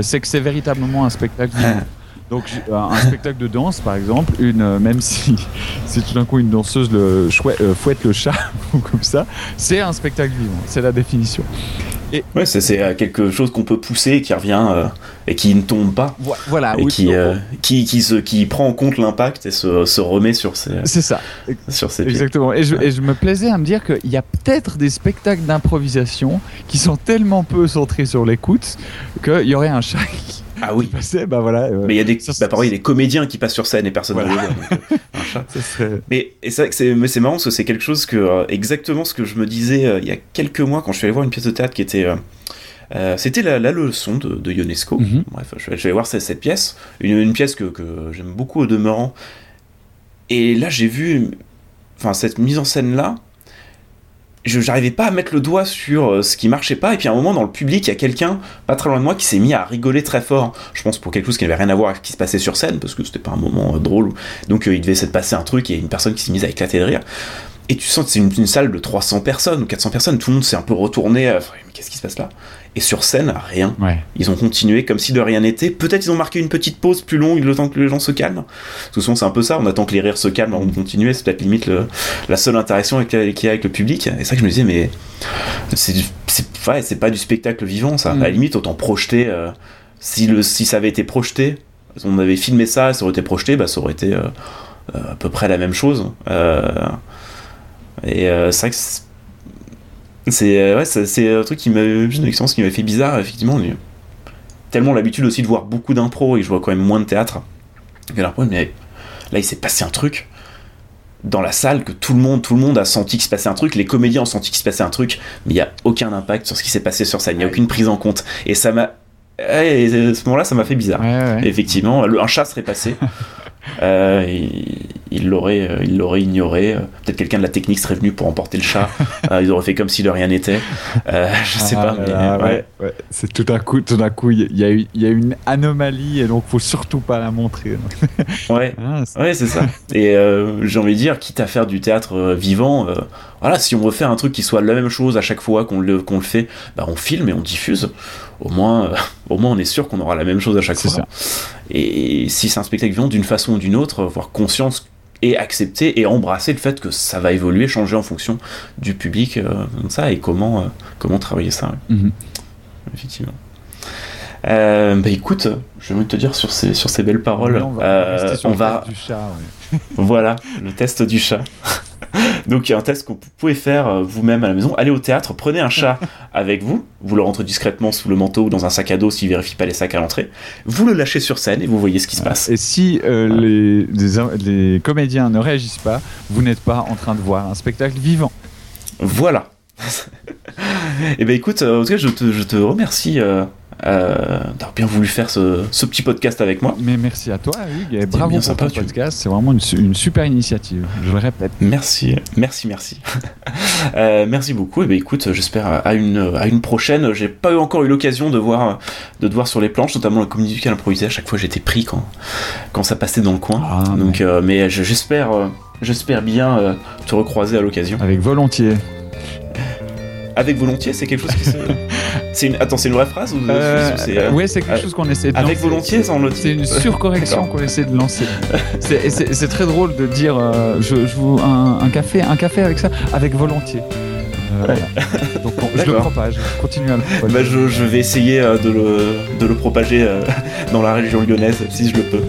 c'est que c'est véritablement un spectacle [LAUGHS] vivant. Donc un spectacle de danse par exemple, une, euh, même si, [LAUGHS] c'est tout d'un coup une danseuse le euh, fouette le chat [LAUGHS] ou comme ça, c'est un spectacle vivant, c'est la définition. Et ouais, c'est euh, quelque chose qu'on peut pousser qui revient et qui ne tombe pas. Voilà, et qui, qui, qui, se, qui prend en compte l'impact et se, se, remet sur ses. C'est ça. Sur ses Exactement. Et je, et je, me plaisais à me dire qu'il y a peut-être des spectacles d'improvisation qui sont tellement peu centrés sur l'écoute qu'il y aurait un chat [LAUGHS] qui ah oui. bah voilà. Mais il y a des, bah, pareil, des comédiens qui passent sur scène et personne ne les voit. Euh, [LAUGHS] mais c'est vrai que c'est, mais c'est marrant parce que c'est quelque chose que euh, exactement ce que je me disais euh, il y a quelques mois quand je suis allé voir une pièce de théâtre qui était c'était la, leçon de, de Ionesco. Mhm. Bref, je vais, voir cette, cette pièce, une, une pièce que, que j'aime beaucoup au demeurant. Et là, j'ai vu, enfin, cette mise en scène là je j'arrivais pas à mettre le doigt sur euh, ce qui marchait pas. Et puis à un moment dans le public, il y a quelqu'un pas très loin de moi qui s'est mis à rigoler très fort. Je pense pour quelque chose qui n'avait rien à voir avec ce qui se passait sur scène parce que c'était pas un moment euh, drôle. Donc euh, il devait se passer un truc et une personne qui s'est mise à éclater de rire. Et tu sens que c'est une, salle de 300 personnes ou 400 personnes. Tout le monde s'est un peu retourné. mais qu'est-ce qui se passe là? Et sur scène, rien. Ils ont continué comme si de rien n'était. Peut-être ils ont marqué une petite pause plus longue le temps que les gens se calment. Que souvent c'est un peu ça, on attend que les rires se calment avant de continuer. C'est peut-être limite la seule interaction qu'il y a avec le public. Et ça que je me disais, mais c'est pas du spectacle vivant ça. À la mm. limite, autant projeter. Euh, si, le, si ça avait été projeté, on avait filmé ça, ça aurait été projeté, bah, ça aurait été euh, euh, à peu près la même chose. et c'est vrai que c'est euh, ouais, c'est un truc qui m'a une expérience qui m'a fait bizarre effectivement. Tellement l'habitude aussi de voir beaucoup d'impro et je vois quand même moins de théâtre. mais là il s'est passé un truc dans la salle que tout le monde tout le monde a senti qu'il se passait un truc, les comédiens ont senti qu'il se passait un truc, mais il n'y a aucun impact sur ce qui s'est passé sur scène, il n'y a aucune prise en compte et ça m'a et à ce moment-là, ça m'a fait bizarre. Effectivement, un chat serait passé. [LAUGHS] Euh, il l'aurait il l'aurait ignoré. Peut-être quelqu'un de la technique serait venu pour emporter le chat. [LAUGHS] Euh, ils auraient fait comme si de rien n'était. Euh, je sais pas. Ah mais, ouais. C'est tout d'un coup, tout d'un coup, il y, a eu, il y a une anomalie et donc faut surtout pas la montrer. ouais, [LAUGHS] ah, ouais, c'est ça. [LAUGHS] Et j'ai envie de dire, quitte à faire du théâtre vivant, voilà, si on veut faire un truc qui soit la même chose à chaque fois qu'on le, qu'on le fait, bah on filme et on diffuse au moins, euh, [LAUGHS] au moins on est sûr qu'on aura la même chose à chaque fois. Et si c'est un spectacle vivant, d'une façon ou d'une autre, avoir conscience et accepter et embrasser le fait que ça va évoluer, changer en fonction du public, euh, ça, et comment, euh, comment travailler ça. Mhm. Effectivement. bah écoute, je vais te dire sur ces, sur ces belles paroles, on va, on va... Du chat, [LAUGHS] voilà, le test du chat. [LAUGHS] Donc il y a un test que vous pouvez faire euh, vous-même à la maison. Allez au théâtre, prenez un chat [LAUGHS] avec vous, vous le rentrez discrètement sous le manteau ou dans un sac à dos s'il vérifie pas les sacs à l'entrée. Vous le lâchez sur scène et vous voyez ce qui se passe. Et si euh, les, les, comédiens ne réagissent pas, vous n'êtes pas en train de voir un spectacle vivant. Voilà. [LAUGHS] eh ben écoute, euh, en tout cas je te, je te remercie euh, d'avoir bien voulu faire ce, petit podcast avec moi. Mais merci à toi, Hugues, et bravo pour ton podcast. C'est vraiment une, super initiative, je le répète. Merci, merci, merci. [LAUGHS] euh, merci beaucoup. Et eh ben écoute, j'espère à une, à une prochaine. J'ai pas encore eu l'occasion de voir, de te voir sur les planches, notamment la comédie musicale improvisée. À chaque fois, j'étais pris quand, quand ça passait dans le coin. Ah, Donc, mais, euh, mais j'espère, euh, j'espère bien euh, te recroiser à l'occasion. Avec volontiers avec volontiers, c'est quelque chose qui se. [LAUGHS] c'est une... Attends, c'est une vraie phrase ou euh, euh, Ouais, c'est quelque chose qu'on essaie de Avec volontiers, sans le. C'est une surcorrection qu'on essaie de lancer. c'est très drôle de dire euh, je, vous un, café, un café avec ça, avec volontiers. Donc je le propage, continue à le propager. Bah, je, je, vais essayer de le, de le propager [LAUGHS] dans la région lyonnaise si je le peux.